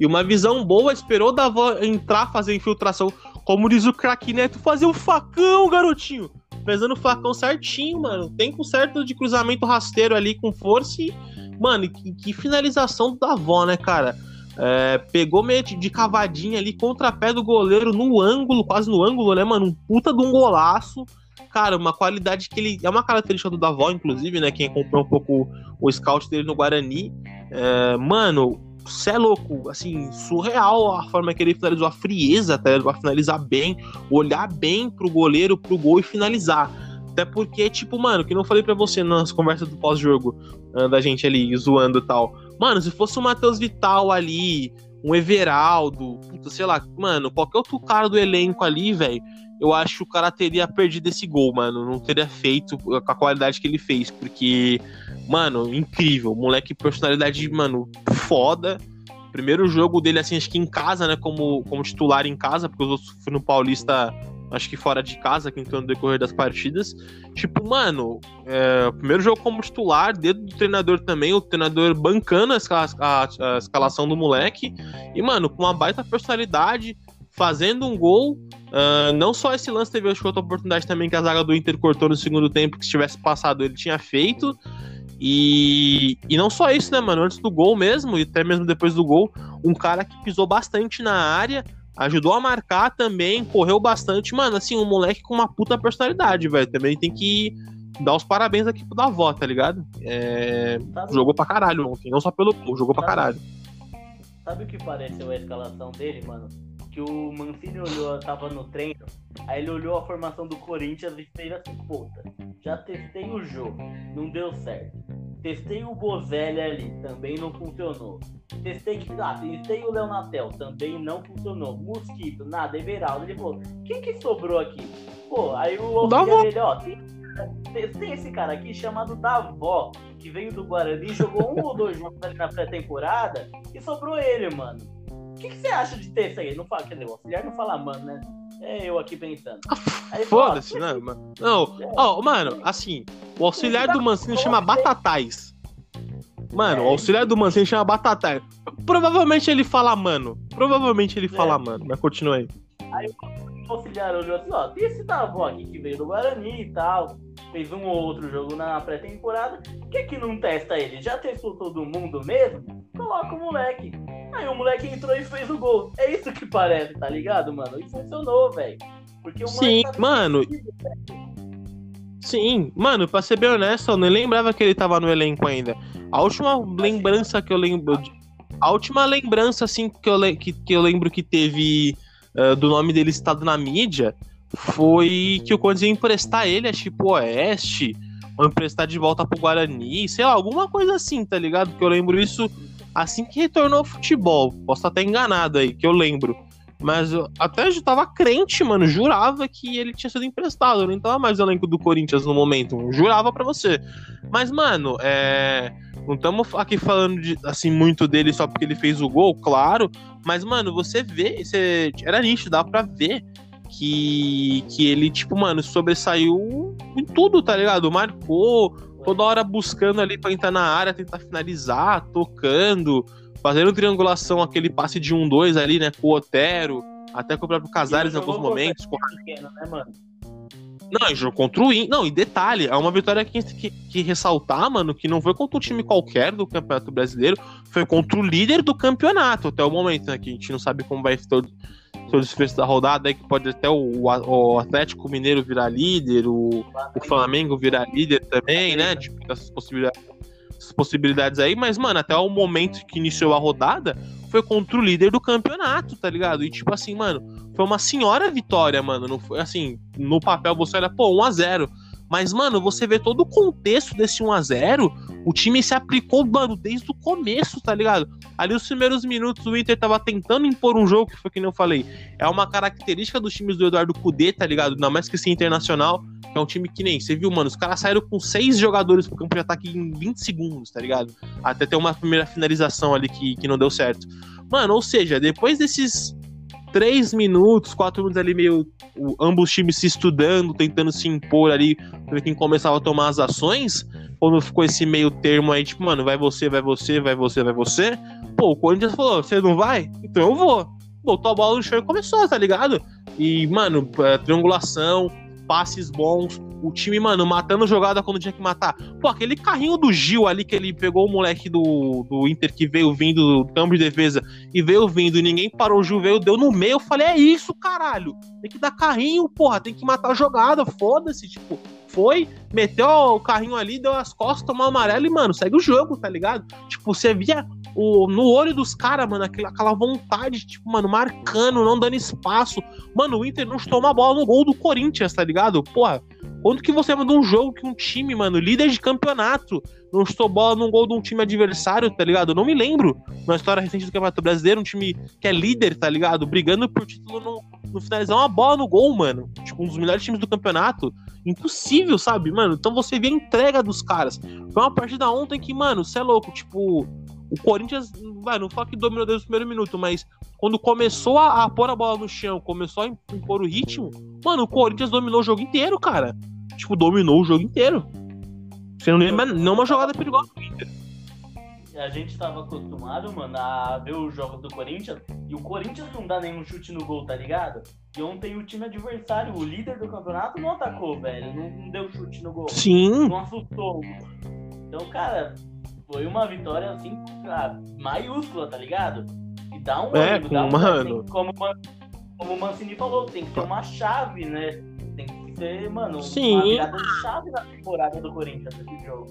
E uma visão boa, esperou da avó entrar, fazer infiltração. Como diz o craque Neto, fazer o facão, garotinho. Pesando o facão certinho, mano. Tempo certo de cruzamento rasteiro ali com força e. Mano, que, que finalização da avó, né, cara? É, pegou meio de, cavadinha ali, contrapé do goleiro no ângulo, quase no ângulo, né, mano? Um puta de um golaço. Cara, uma qualidade que ele. É uma característica do Davó, inclusive, né? Quem acompanhou um pouco o scout dele no Guarani. É, mano, você é louco, assim, surreal a forma que ele finalizou, a frieza, tá? Pra finalizar bem, olhar bem pro goleiro, pro gol e finalizar. Até porque, tipo, mano, que não falei para você nas conversas do pós-jogo, uh, da gente ali zoando e tal. Mano, se fosse o Matheus Vital ali, um Everaldo, sei lá, mano, qualquer outro cara do elenco ali, velho, eu acho que o cara teria perdido esse gol, mano. Não teria feito com a qualidade que ele fez, porque, mano, incrível. Moleque, personalidade, mano, foda. Primeiro jogo dele, assim, acho que em casa, né, como, como titular em casa, porque os outros foi no Paulista acho que fora de casa, que entrou no decorrer das partidas. Tipo, mano, é, primeiro jogo como titular, dedo do treinador também, o treinador bancando a, a, a, escalação do moleque. E, mano, com uma baita personalidade, fazendo um gol. Uh, não só esse lance teve outra oportunidade também que a zaga do Inter cortou no segundo tempo, que se tivesse passado ele tinha feito. E, e não só isso, né, mano? Antes do gol mesmo, e até mesmo depois do gol, um cara que pisou bastante na área, ajudou a marcar também, correu bastante. Mano, assim, um moleque com uma puta personalidade, velho. Também tem que dar os parabéns aqui pro Davó, tá ligado? É... Jogou pra caralho ontem, não só pelo gol, jogou pra caralho. Sabe o que pareceu a escalação dele, mano? que o Mancini olhou, tava no treino, aí ele olhou a formação do Corinthians e fez assim, puta, já testei o jogo, não deu certo. Testei o Bozelli ali, também não funcionou. Testei, ah, testei o Leonatel, também não funcionou. Mosquito, nada, Everaldo. Ele falou, quem que sobrou aqui? Pô, aí o auxiliar dele, ó, tem, tem esse cara aqui chamado Davó, que veio do Guarani, jogou um ou dois jogos ali na pré-temporada e sobrou ele, mano. O que, que, você acha de ter isso aí? Não fala, quer dizer, o auxiliar não fala, mano, né? É eu aqui pensando. Foda-se, né, mano? Não, ó, oh, mano, assim, o auxiliar do Mancini chama Batatais. Mano, o auxiliar do Mancini chama Batatais. Provavelmente ele fala mano. Provavelmente ele fala é. mano, mas continua aí. Aí o auxiliar olhou assim, ó, tem esse Tavó aqui que veio do Guarani e tal, fez um ou outro jogo na pré-temporada, por que que não testa ele? Já testou todo mundo mesmo? Coloca o moleque. Aí o moleque entrou e fez o gol. É isso que parece, tá ligado, mano? E funcionou, velho. Porque o Sim, tá mano. Sim, mano, pra ser bem honesto, eu nem lembrava que ele tava no elenco ainda. A última lembrança que eu lembro. A última lembrança, assim, que eu, que, que eu lembro que teve uh, do nome dele estado na mídia foi que o Corinthians ia emprestar ele a tipo Oeste, ou emprestar de volta pro Guarani, sei lá, alguma coisa assim, tá ligado? Que eu lembro isso assim que retornou ao futebol. Posso estar até enganado aí, que eu lembro. Mas eu até eu tava crente, mano. Jurava que ele tinha sido emprestado. Eu nem tava mais no elenco do Corinthians no momento. jurava para você. Mas, mano, é. Não estamos aqui falando de, assim muito dele só porque ele fez o gol, claro. Mas, mano, você vê. Você, era nítido, dá pra ver que, que ele, tipo, mano, sobressaiu em tudo, tá ligado? Marcou, toda hora buscando ali pra entrar na área, tentar finalizar, tocando, fazendo triangulação, aquele passe de 1-2 ali, né, com o Otero, até com o próprio Casares em alguns momentos. Com... Pequeno, né, mano? Não, jogou contra o In. Não, e detalhe, é uma vitória que que, que, ressaltar, mano, que não foi contra um time qualquer do Campeonato Brasileiro, foi contra o líder do campeonato até o momento, né? Que a gente não sabe como vai ser todo, desfecho da rodada, aí que pode até o, o Atlético Mineiro virar líder, o, o Flamengo virar líder também, né? Tipo, essas possibilidades, essas possibilidades aí, mas, mano, até o momento que iniciou a rodada, foi contra o líder do campeonato, tá ligado? E tipo assim, mano, foi uma senhora vitória, mano. Não foi assim, no papel você olha, pô, 1 a 0 mas, mano, você vê todo o contexto desse 1x0, o time se aplicou, mano, desde o começo, tá ligado? Ali os primeiros minutos o Inter tava tentando impor um jogo, que foi que nem eu falei. É uma característica dos times do Eduardo Cudê, tá ligado? Ainda mais que esse internacional, que é um time que nem, você viu, mano, os caras saíram com seis jogadores pro campo de ataque em 20 segundos, tá ligado? Até ter uma primeira finalização ali que, que não deu certo. Mano, ou seja, depois desses três minutos, quatro minutos ali, meio o, ambos times se estudando, tentando se impor ali, pra quem começava a tomar as ações. Quando ficou esse meio termo aí, tipo, mano, vai você, vai você, vai você, vai você. Pô, o Corinthians falou: você não vai? Então eu vou. Botou a bola no chão e começou, tá ligado? E, mano, triangulação, passes bons, o time, mano, matando jogada quando tinha que matar. Pô, aquele carrinho do Gil ali que ele pegou o moleque do, do Inter que veio vindo do campo de defesa e veio vindo e ninguém parou, o Gil veio, deu no meio. Eu falei, é isso, caralho. Tem que dar carrinho, porra, tem que matar a jogada, foda-se, tipo. Foi, meteu o carrinho ali, deu as costas, tomou amarelo e, mano, segue o jogo, tá ligado? Tipo, você via o, no olho dos caras, mano, aquela, aquela vontade, tipo, mano, marcando, não dando espaço. Mano, o Inter não tomou a bola no gol do Corinthians, tá ligado? Porra, quando que você mandou um jogo que um time, mano, líder de campeonato, não estou bola num gol de um time adversário, tá ligado? Eu não me lembro na história recente do Campeonato Brasileiro, um time que é líder, tá ligado? Brigando por título no, no finalizar uma bola no gol, mano. Tipo, um dos melhores times do campeonato. Impossível, sabe, mano? Então você vê a entrega dos caras. Foi uma partida ontem que, mano, você é louco, tipo. O Corinthians, vai, não fala que dominou desde o primeiro minuto, mas quando começou a, a pôr a bola no chão, começou a impor o ritmo, mano, o Corinthians dominou o jogo inteiro, cara tipo, dominou o jogo inteiro. Você não lembra não uma jogada perigosa do Inter. A gente tava acostumado, mano, a ver os jogos do Corinthians e o Corinthians não dá nenhum chute no gol, tá ligado? E ontem o time adversário, o líder do campeonato, não atacou, velho. Não, não deu chute no gol. Sim. Não assustou. Então, cara, foi uma vitória assim, maiúscula, tá ligado? E dá um é, ânimo, dá um mano. como, como o Mancini falou, tem que ter uma chave, né? ser, mano, Sim. uma virada de chave na temporada do Corinthians nesse jogo.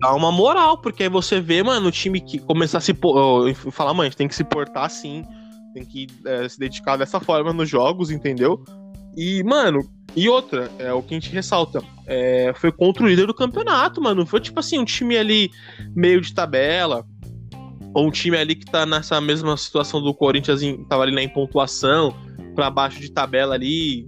Dá uma moral, porque aí você vê, mano, o time que começar a se. Falar, mano, a gente tem que se portar assim. Tem que é, se dedicar dessa forma nos jogos, entendeu? E, mano, e outra, é o que a gente ressalta, é, foi contra o líder do campeonato, mano. Foi tipo assim, um time ali meio de tabela, ou um time ali que tá nessa mesma situação do Corinthians, em, tava ali na pontuação, para baixo de tabela ali,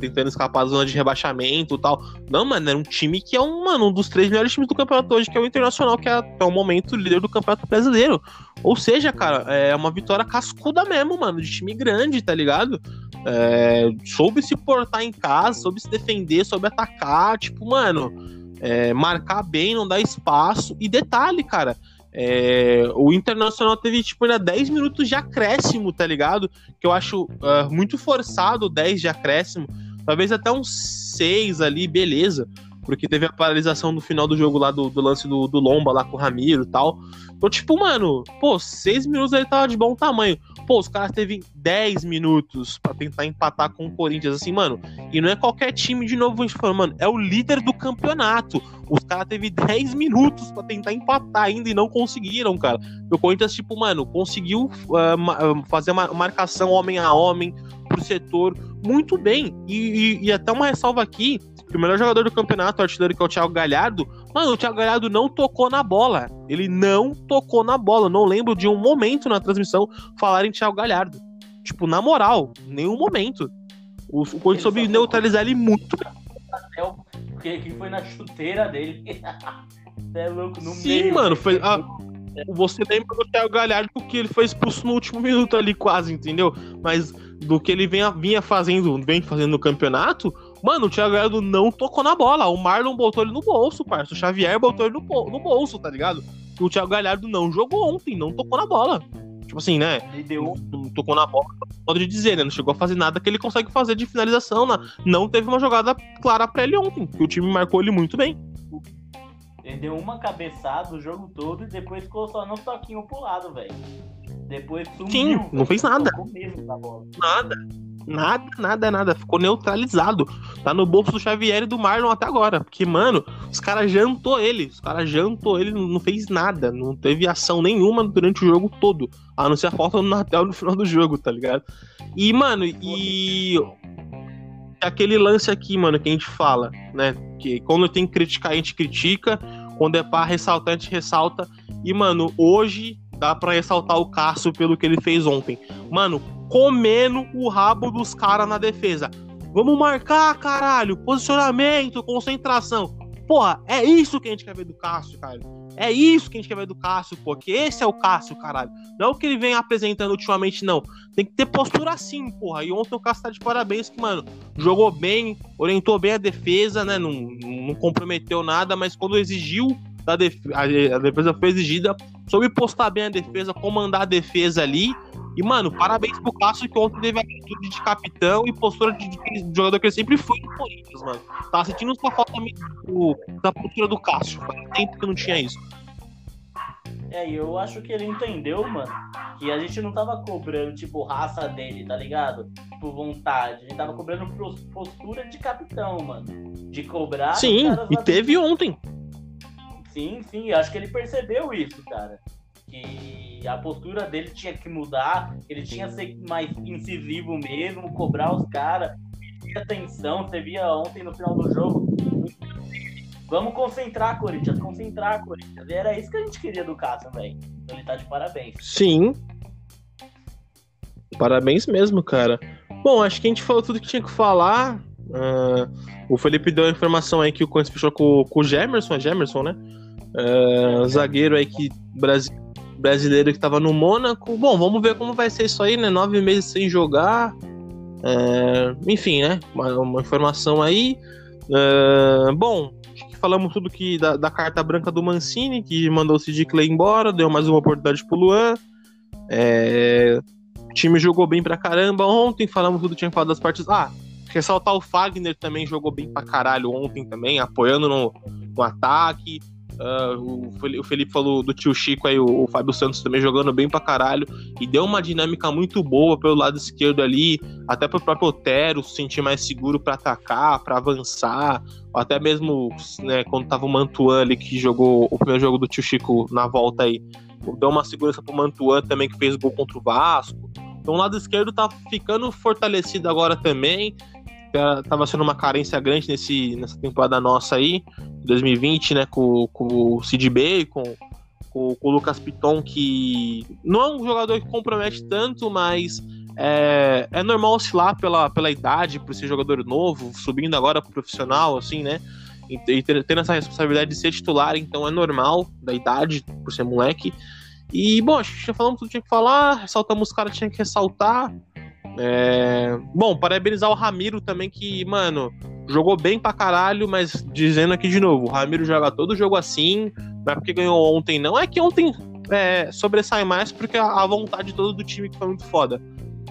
tentando escapar da zona de rebaixamento e tal. Não, mano, era um time que é um, mano, um dos três melhores times do campeonato hoje, que é o Internacional, que é até o momento líder do campeonato brasileiro. Ou seja, cara, é uma vitória cascuda mesmo, mano, de time grande, tá ligado? É, soube se portar em casa, soube se defender, soube atacar, tipo, mano, é, marcar bem, não dar espaço. E detalhe, cara, é, o Internacional teve, tipo, ainda 10 minutos de acréscimo, tá ligado? Que eu acho uh, muito forçado 10 de acréscimo. Talvez até uns 6 ali, beleza. Porque teve a paralisação no final do jogo lá do, do lance do, do Lomba lá com o Ramiro e tal. Então, tipo, mano, pô, 6 minutos ele tava de bom tamanho. Pô, os caras teve 10 minutos para tentar empatar com o Corinthians, assim, mano. E não é qualquer time, de novo, a gente mano, é o líder do campeonato. Os caras teve 10 minutos para tentar empatar ainda e não conseguiram, cara. O Corinthians, tipo, mano, conseguiu uh, fazer uma marcação homem a homem pro setor muito bem. E, e, e até uma ressalva aqui, que o melhor jogador do campeonato, o artilheiro, que é o Thiago Galhardo, mano, o Thiago Galhardo não tocou na bola. Ele não tocou na bola. não lembro de um momento na transmissão falar em Thiago Galhardo. Tipo, na moral, nenhum momento. O, o Corinthians soube neutralizar ele muito. Porque que foi na chuteira dele. (laughs) é louco, no Sim, meio. mano, foi. Ah, você lembra do Thiago Galhardo porque ele foi expulso no último minuto ali, quase, entendeu? Mas do que ele vinha, vinha fazendo, vem fazendo no campeonato, mano, o Thiago Galhardo não tocou na bola. O Marlon botou ele no bolso, parça. O Xavier botou ele no, no bolso, tá ligado? O Thiago Galhardo não jogou ontem, não tocou na bola. Tipo assim, né? Ele deu. Não tocou na bola, pode dizer, né? Não chegou a fazer nada que ele consegue fazer de finalização. Né? Não teve uma jogada clara pra ele ontem, que o time marcou ele muito bem. Ele deu uma cabeçada o jogo todo e depois ficou só no toquinho pro lado, velho. Depois sumiu. Sim, não fez nada. Nada. Nada, nada, nada. Ficou neutralizado. Tá no bolso do Xavier e do Marlon até agora. Porque, mano, os caras jantou ele. Os caras jantou ele, não fez nada. Não teve ação nenhuma durante o jogo todo. A não ser a falta no Natal no final do jogo, tá ligado? E, mano, e. Aquele lance aqui, mano, que a gente fala, né? Que quando tem que criticar, a gente critica. Quando é pra ressaltar, a gente ressalta. E, mano, hoje dá para ressaltar o Cássio pelo que ele fez ontem. Mano, comendo o rabo dos caras na defesa. Vamos marcar, caralho. Posicionamento, concentração. Porra, é isso que a gente quer ver do Cássio, cara. É isso que a gente quer ver do Cássio, porque esse é o Cássio, caralho. Não é o que ele vem apresentando ultimamente, não. Tem que ter postura assim, porra. E ontem o Cássio tá de parabéns, que, mano, jogou bem, orientou bem a defesa, né? Não, não comprometeu nada, mas quando exigiu da def a, defesa foi exigida, soube postar bem a defesa, comandar a defesa ali. E, mano, parabéns pro Cássio que ontem teve atitude de capitão e postura de, de, jogador que ele sempre foi no Corinthians, mano. Tava sentindo uma falta do, da postura do Cássio. Faz tempo que não tinha isso. É, e eu acho que ele entendeu, mano, que a gente não tava cobrando, tipo, raça dele, tá ligado? Por vontade. A gente tava cobrando postura de capitão, mano. De cobrar. Sim, e teve ontem. Sim, sim, acho que ele percebeu isso, cara. Que a postura dele tinha que mudar, ele tinha que ser mais incisivo mesmo, cobrar os caras, pedir atenção. Você via ontem no final do jogo. Vamos concentrar, Corinthians, concentrar, Corinthians. E era isso que a gente queria do Cássio, velho. Então ele tá de parabéns. Sim. Parabéns mesmo, cara. Bom, acho que a gente falou tudo que tinha que falar. Uh, o Felipe deu a informação aí que o Corinthians fechou com, com o Gemerson, é Gemerson, né? Uh, zagueiro aí que brasileiro que tava no Mônaco. Bom, vamos ver como vai ser isso aí, né? Nove meses sem jogar. Uh, enfim, né? Uma, uma informação aí. Uh, bom, acho que falamos tudo que da, da, carta branca do Mancini, que mandou o Sid Clay embora, deu mais uma oportunidade pro Luan. É, o time jogou bem pra caramba ontem, falamos tudo, tinha falado das partes. Ah, ressaltar o Fagner também jogou bem pra caralho ontem também, apoiando no, no ataque. Uh, o Felipe falou do tio Chico aí, o, o, Fábio Santos também jogando bem pra caralho. E deu uma dinâmica muito boa pelo lado esquerdo ali, até pro próprio Otero se sentir mais seguro para atacar, para avançar. Até mesmo né, quando tava o Mantuan ali, que jogou o primeiro jogo do tio Chico na volta aí. Deu uma segurança pro Mantuan também, que fez gol contra o Vasco. Então o lado esquerdo tá ficando fortalecido agora também. Tava sendo uma carência grande nesse, nessa temporada nossa aí, 2020, né? Com, com o Sid Bacon, com, com o Lucas Piton, que não é um jogador que compromete tanto, mas é, é normal oscilar pela, pela idade, por ser jogador novo, subindo agora pro profissional, assim, né? E, e tendo essa responsabilidade de ser titular, então é normal da idade, por ser moleque. E, bom, acho que já falamos tudo que tinha que falar, ressaltamos os caras que tinha que ressaltar. É... Bom, parabenizar o Ramiro também, que, mano, jogou bem pra caralho, mas dizendo aqui de novo, o Ramiro joga todo jogo assim, não é porque ganhou ontem, não. É que ontem é, sobressai mais porque a vontade toda do time que foi muito foda.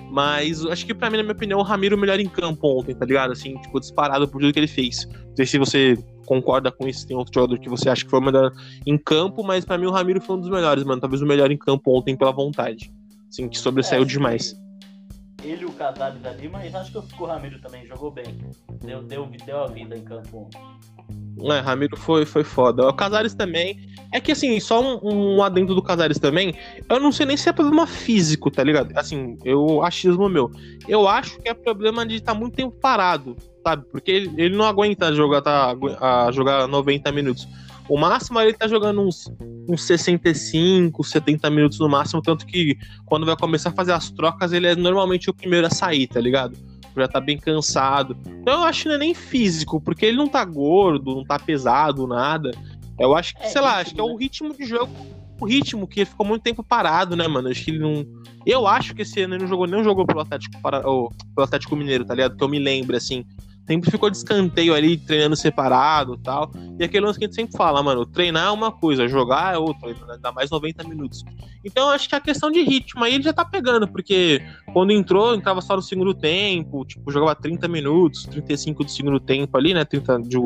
Mas acho que pra mim, na minha opinião, o Ramiro melhor em campo ontem, tá ligado? Assim, tipo, disparado por tudo que ele fez. Não sei se você concorda com isso, tem outro jogador que você acha que foi o melhor em campo, mas para mim o Ramiro foi um dos melhores, mano. Talvez o melhor em campo ontem pela vontade. Assim, que sobressaiu é, demais. Ele e o Casares ali, mas acho que o Ramiro também jogou bem. Deu, deu, deu a vida em campo. É, Ramiro foi, foi foda. O Casares também. É que assim, só um, um adendo do Casares também. Eu não sei nem se é problema físico, tá ligado? Assim, eu achismo meu. Eu acho que é problema de estar tá muito tempo parado, sabe? Porque ele, ele não aguenta jogar, tá, a jogar 90 minutos. O máximo ele tá jogando uns, uns 65, 70 minutos no máximo, tanto que quando vai começar a fazer as trocas, ele é normalmente o primeiro a sair, tá ligado? já tá bem cansado. Então eu acho que não é nem físico, porque ele não tá gordo, não tá pesado, nada. Eu acho que, é, sei lá, acho que é o ritmo de jogo. O ritmo que ele ficou muito tempo parado, né, mano? Acho que ele não. Eu acho que esse ano ele não jogou, nem jogou pelo Atlético, para... ou, pelo Atlético Mineiro, tá ligado? Que eu me lembro, assim sempre ficou de escanteio ali, treinando separado tal. E aquele lance que a gente sempre fala, mano, treinar é uma coisa, jogar é outra, né? dá mais 90 minutos. Então acho que a questão de ritmo aí ele já tá pegando, porque quando entrou, entrava só no segundo tempo, tipo, jogava 30 minutos, 35 do segundo tempo ali, né? 30 de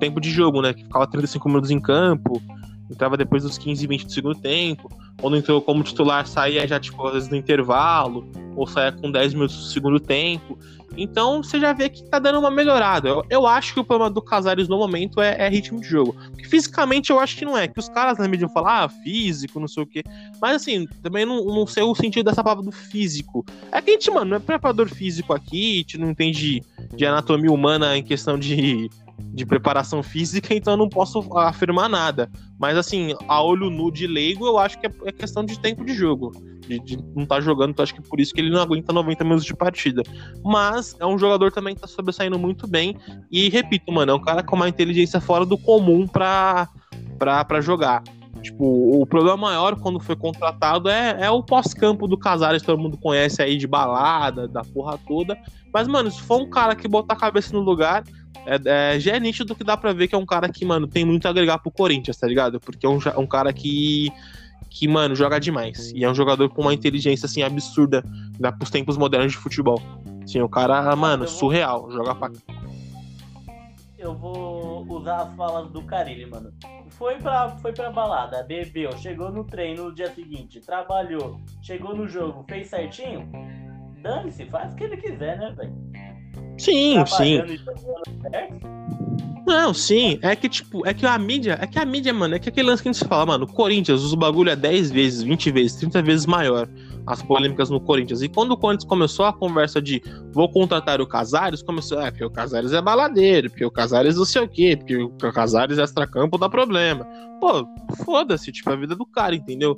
tempo de jogo, né? Que ficava 35 minutos em campo, entrava depois dos 15 e 20 do segundo tempo. Quando entrou como titular, saía já, tipo, às vezes no intervalo, ou saía com 10 minutos do segundo tempo. Então você já vê que tá dando uma melhorada. Eu, eu acho que o problema do Casares no momento é, é, ritmo de jogo. Porque fisicamente eu acho que não é. Que os caras na mídia falam, ah, físico, não sei o quê. Mas assim, também não, não sei o sentido dessa palavra do físico. É que a gente, mano, não é preparador físico aqui, a gente não entende de anatomia humana em questão de de preparação física, então eu não posso afirmar nada. Mas assim, a olho nu de leigo, eu acho que é, é questão de tempo de jogo. De, de não estar tá jogando, então acho que por isso que ele não aguenta 90 minutos de partida. Mas é um jogador também que tá sobressaindo muito bem. E repito, mano, é um cara com uma inteligência fora do comum pra, pra, pra jogar. Tipo, o problema maior quando foi contratado é, é o pós-campo do Casares, todo mundo conhece aí de balada, da porra toda. Mas, mano, se for um cara que botar a cabeça no lugar, é, é, já é nítido que dá pra ver que é um cara que, mano, tem muito a agregar pro Corinthians, tá ligado? Porque é um, um cara que, que, mano, joga demais. E é um jogador com uma inteligência, assim, absurda né, pros tempos modernos de futebol. Assim, o cara, mano, vou... surreal, joga pra. Eu vou usar as falas do Carilli, mano. Foi pra, foi pra balada, bebeu, chegou no treino no dia seguinte, trabalhou, chegou no jogo, fez certinho. Dane-se, faz o que ele quiser, né, velho? Sim, sim. Não, sim. É que, tipo, é que a mídia, é que a mídia, mano, é que aquele lance que a gente fala, mano, o Corinthians, os bagulho é 10 vezes, 20 vezes, 30 vezes maior as polêmicas no Corinthians. E quando o Corinthians começou a conversa de vou contratar o Casares, começou, é, porque o Casares é baladeiro, porque o Casares não sei o quê, porque o Casares extra-campo dá problema. Pô, foda-se, tipo, a vida do cara, entendeu?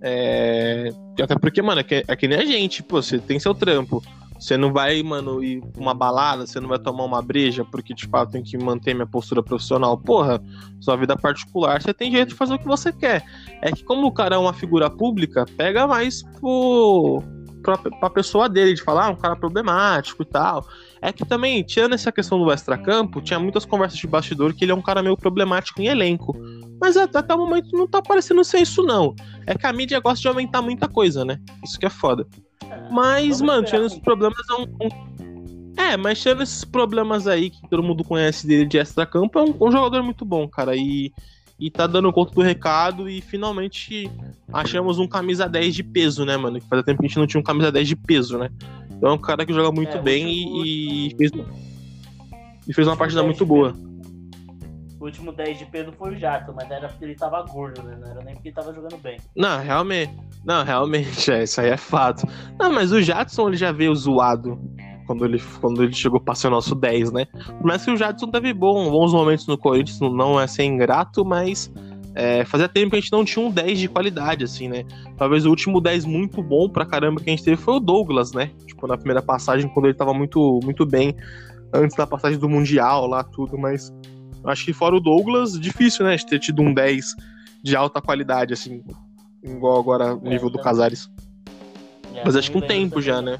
É... Até porque, mano, é que, é que nem a gente, pô, você tem seu trampo. Você não vai, mano, ir pra uma balada, você não vai tomar uma breja porque, tipo, ah, tem que manter minha postura profissional. Porra, sua vida particular, você tem jeito de fazer o que você quer. É que como o cara é uma figura pública, pega mais pro, pra, pra pessoa dele, de falar, ah, um cara problemático e tal. É que também, tirando essa questão do extracampo, tinha muitas conversas de bastidor que ele é um cara meio problemático em elenco. Mas até, até o momento não tá parecendo ser isso, não. É que a mídia gosta de aumentar muita coisa, né? Isso que é foda. Mas, mano, tirando esses problemas, é um, um, É, mas tirando esses problemas aí que todo mundo conhece dele de extra-campo, é um, um, jogador muito bom, cara. E, e tá dando conta do recado e finalmente achamos um camisa 10 de peso, né, mano? Que fazia tempo que a gente não tinha um camisa 10 de peso, né? Então é um cara que joga muito é, bem e, e, fez, e fez uma partida muito boa. O último 10 de peso foi o Jato, mas era porque ele tava gordo, né? Não era nem porque ele tava jogando bem. Não, realmente. Não, realmente, é, isso aí é fato. Não, mas o Jadson ele já veio zoado quando ele, quando ele chegou para ser o nosso 10, né? Mas que o Jadson teve bom, bons momentos no Corinthians, não é ser ingrato, mas é, fazia tempo que a gente não tinha um 10 de qualidade, assim, né? Talvez o último 10 muito bom pra caramba que a gente teve foi o Douglas, né? Tipo, na primeira passagem, quando ele tava muito, muito bem, antes da passagem do Mundial lá, tudo, mas acho que fora o Douglas, difícil, né? De ter tido um 10 de alta qualidade, assim, igual agora o nível do Casares. Mas acho que um tempo já, né?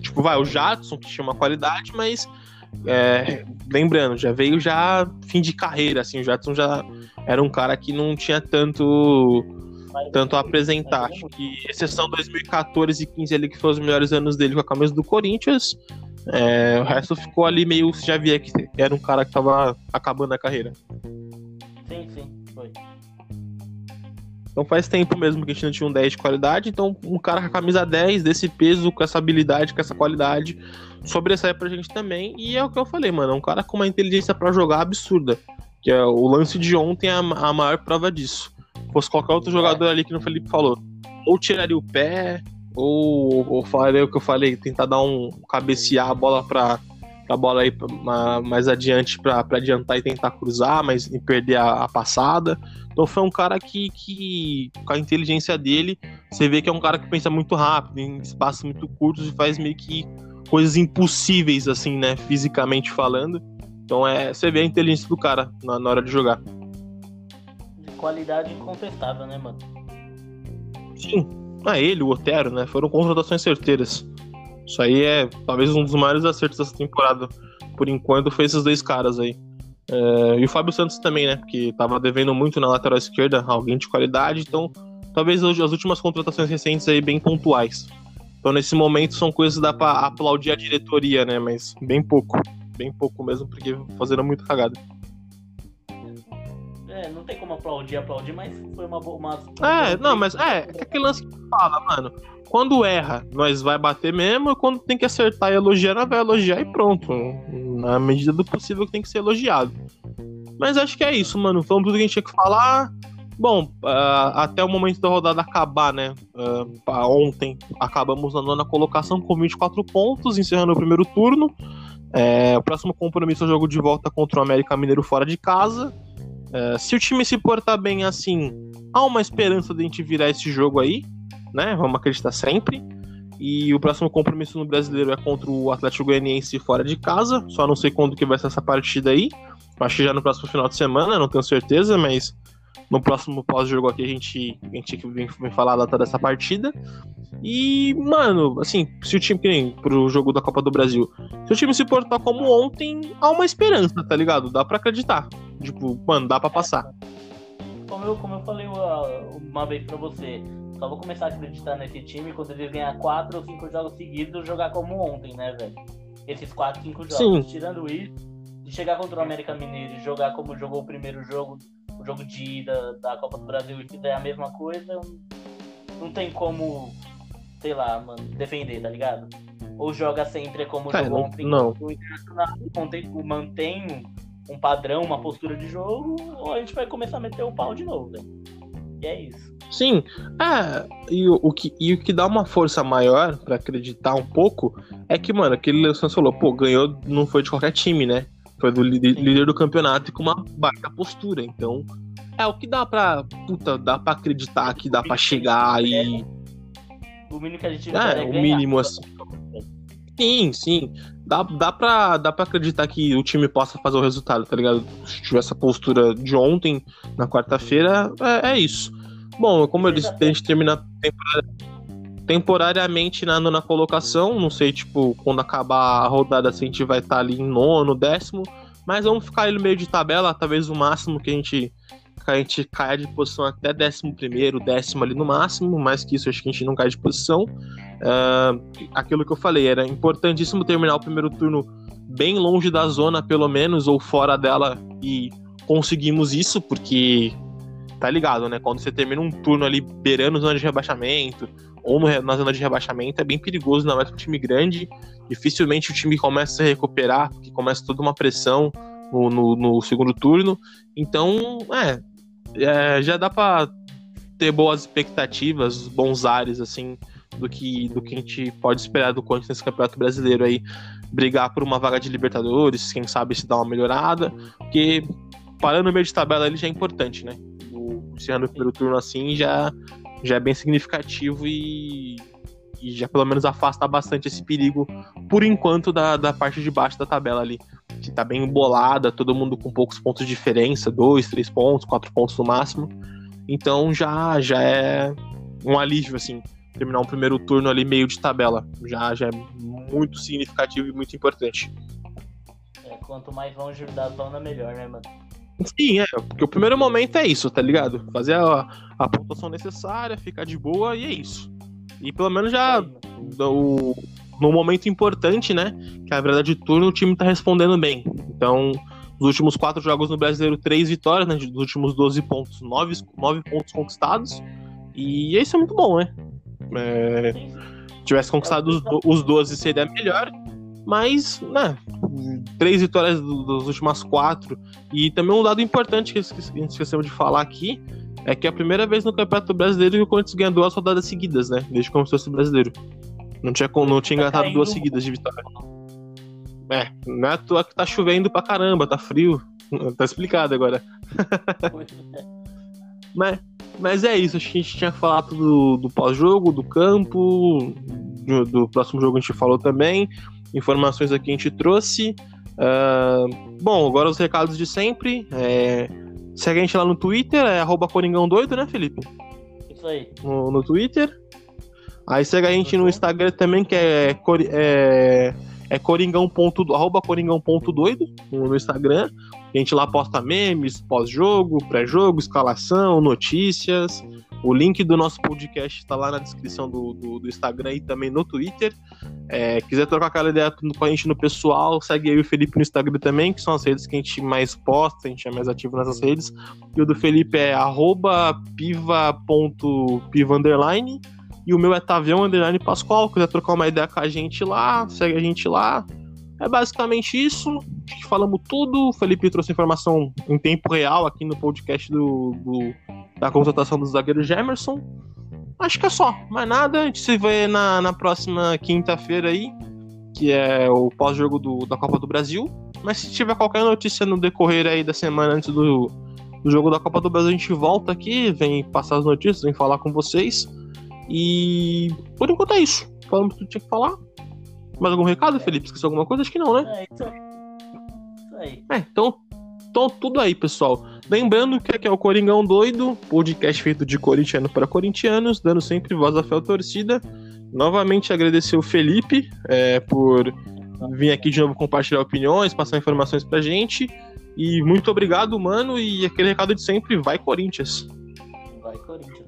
Tipo, vai, o Jadson, que chama qualidade, mas é, lembrando, já veio já fim de carreira, assim, o Jadson já era um cara que não tinha tanto tanto a apresentar. Acho que exceção 2014 e 15 ali que foram os melhores anos dele com a camisa do Corinthians. É, o resto ficou ali meio. Você já via que era um cara que tava acabando a carreira. Sim, sim, foi. Então faz tempo mesmo que a gente não tinha um 10 de qualidade. Então, um cara com a camisa 10, desse peso, com essa habilidade, com essa qualidade, sobressai pra gente também. E é o que eu falei, mano. É um cara com uma inteligência para jogar absurda. Que é o lance de ontem é a, a maior prova disso. Fosse qualquer outro jogador ali que o Felipe falou. Ou tiraria o pé, ou, ou faria o que eu falei, tentar dar um cabecear a bola pra, pra bola aí mais adiante pra adiantar e tentar cruzar, mas e perder a, a passada. Então foi um cara que, que, com a inteligência dele, você vê que é um cara que pensa muito rápido, em espaços muito curtos e faz meio que coisas impossíveis, assim, né, fisicamente falando. Então é, você vê a inteligência do cara na, na hora de jogar. De qualidade incontestável, né, mano? Sim. Ah, ele, o Otero, né, foram contratações certeiras. Isso aí é talvez um dos maiores acertos dessa temporada. Por enquanto, foi esses dois caras aí. É, e o Fábio Santos também, né? Que tava devendo muito na lateral esquerda, alguém de qualidade, então talvez as últimas contratações recentes aí bem pontuais. Então nesse momento são coisas que dá pra aplaudir a diretoria, né? Mas bem pouco. Bem pouco mesmo, porque fazendo muito cagada. É, não tem como aplaudir, aplaudir, mas foi uma boa. Uma... É, não, mas é, é aquele lance que fala, mano. Quando erra, nós vai bater mesmo, quando tem que acertar e elogiar, nós vai elogiar e pronto. Na medida do possível que tem que ser elogiado. Mas acho que é isso, mano. Falamos tudo que a gente tinha que falar. Bom, uh, até o momento da rodada acabar, né? Uh, ontem acabamos na nona colocação com 24 pontos, encerrando o primeiro turno. É, o próximo compromisso é o jogo de volta contra o América Mineiro fora de casa. É, se o time se portar bem assim, há uma esperança de a gente virar esse jogo aí né? Vamos acreditar sempre. E o próximo compromisso no brasileiro é contra o Atlético Goianiense fora de casa. Só não sei quando que vai ser essa partida aí. Acho que já no próximo final de semana, não tenho certeza, mas no próximo pós-jogo aqui a gente, a gente vem, vem falar a data dessa partida. E, mano, assim, se o time, que nem pro jogo da Copa do Brasil, se o time se portar como ontem, há uma esperança, tá ligado? Dá pra acreditar. Tipo, mano, dá pra passar. Como eu, como eu falei uma vez pra você, só vou começar a acreditar nesse time quando eles ganhar 4 ou 5 jogos seguidos jogar como ontem, né, velho? Esses 4, 5 jogos. Sim. Tirando isso, de chegar contra o América Mineiro e jogar como jogou o primeiro jogo, o jogo de ida da Copa do Brasil e fizer a mesma coisa, não tem como, sei lá, mano, defender, tá ligado? Ou joga sempre como é, jogou ontem, não. o Internacional, mantém um padrão, uma postura de jogo, ou a gente vai começar a meter o pau de novo, velho. E é isso. Sim, é, e o, o, que, e o que dá uma força maior para acreditar um pouco é que, mano, aquele Santos falou, pô, ganhou, não foi de qualquer time, né? Foi do líder, líder do campeonato e com uma baita postura. Então, é o que dá pra. Puta, dá pra acreditar que dá pra chegar e. O mínimo que a gente é, é o mínimo assim. Sim, sim. Dá, dá, pra, dá pra acreditar que o time possa fazer o resultado, tá ligado? Se tiver essa postura de ontem, na quarta-feira, é, é, isso. Bom, como eu disse, a gente termina temporariamente na nona colocação. Não sei, tipo, quando acabar a rodada, se a gente vai estar tá ali em nono, décimo. Mas vamos ficar ali no meio de tabela, talvez o máximo que a gente a gente caia de posição até décimo primeiro, décimo ali no máximo, mais que isso acho que a gente não cai de posição. Uh, aquilo que eu falei, era importantíssimo terminar o primeiro turno bem longe da zona, pelo menos, ou fora dela, e conseguimos isso, porque tá ligado, né? Quando você termina um turno ali beirando zona de rebaixamento, ou no, na zona de rebaixamento, é bem perigoso, ainda mais para um time grande. Dificilmente o time começa a se recuperar, porque começa toda uma pressão no, no, no segundo turno. Então, é, é, já dá para ter boas expectativas, bons ares, assim, do que, do que a gente pode esperar do Corinthians nesse Campeonato Brasileiro aí. Brigar por uma vaga de Libertadores, quem sabe se dá uma melhorada, porque parando no meio de tabela ele já é importante, né? O, encerrando o primeiro turno assim já, já é bem significativo e, e já pelo menos afasta bastante esse perigo, por enquanto, da, da parte de baixo da tabela ali. Que tá bem embolada, todo mundo com poucos pontos de diferença, dois, três pontos, quatro pontos no máximo. Então já, já é um alívio, assim, terminar um primeiro turno ali meio de tabela. Já, já é muito significativo e muito importante. É, quanto mais longe da zona, melhor, né, mano? Sim, é, porque o primeiro momento é isso, tá ligado? Fazer a, a pontuação necessária, ficar de boa e é isso. E pelo menos já o, no momento importante, né? Que é a verdade de turno, o time tá respondendo bem. Então, nos últimos quatro jogos no brasileiro, três vitórias, né? Dos últimos 12 pontos, nove, nove pontos conquistados. E isso é muito bom, né? É, tivesse conquistado os, os 12 seria melhor. Mas, né, três vitórias das últimas quatro. E também um dado importante que a gente esqueceu de falar aqui é que é a primeira vez no Campeonato Brasileiro que o Corinthians ganhou duas rodadas seguidas, né? Desde que começou esse brasileiro. Não tinha, não tinha engatado duas seguidas de vitória. É, não é à toa que tá chovendo pra caramba, tá frio. (laughs) Tá explicado agora. (laughs) mas, mas é isso, acho que a gente tinha falado do, do pós-jogo, do campo, do, do, próximo jogo a gente falou também. Informações aqui a gente trouxe. Uh, bom, agora os recados de sempre. É, segue a gente lá no Twitter, é arroba Coringão Doido, né, Felipe? Isso aí. No, no Twitter. Aí segue a gente no Instagram também, que é, é, é coringão. arroba coringão.doido no Instagram. A gente lá posta memes, pós-jogo, pré-jogo, escalação, notícias. O link do nosso podcast está lá na descrição do, do, do, Instagram e também no Twitter. É, quiser trocar aquela ideia com a gente no pessoal, segue aí o Felipe no Instagram também, que são as redes que a gente mais posta, a gente é mais ativo nessas redes. E o do Felipe é piva.piva underline. E o meu é Tavião Underline Pascoal. Quiser trocar uma ideia com a gente lá, segue a gente lá. É basicamente isso. Falamos tudo. O Felipe trouxe informação em tempo real aqui no podcast do, do da contratação do zagueiro Gemerson. Acho que é só, mais nada. A gente se vê na, na próxima quinta-feira aí, que é o pós-jogo da Copa do Brasil. Mas se tiver qualquer notícia no decorrer aí da semana antes do, do jogo da Copa do Brasil, a gente volta aqui, vem passar as notícias, vem falar com vocês. E por enquanto é isso. Falamos tudo que tinha que falar. Mais algum recado, Felipe? Esqueceu alguma coisa? Acho que não, né? É, isso aí. Isso aí. É, então, então tudo aí, pessoal. Lembrando que aqui é o Coringão Doido, podcast feito de corintiano para corintianos, dando sempre voz à fé à torcida. Novamente agradecer o Felipe é, por vir aqui de novo compartilhar opiniões, passar informações pra gente. E muito obrigado, mano. E aquele recado de sempre, vai Corinthians. Vai Corinthians.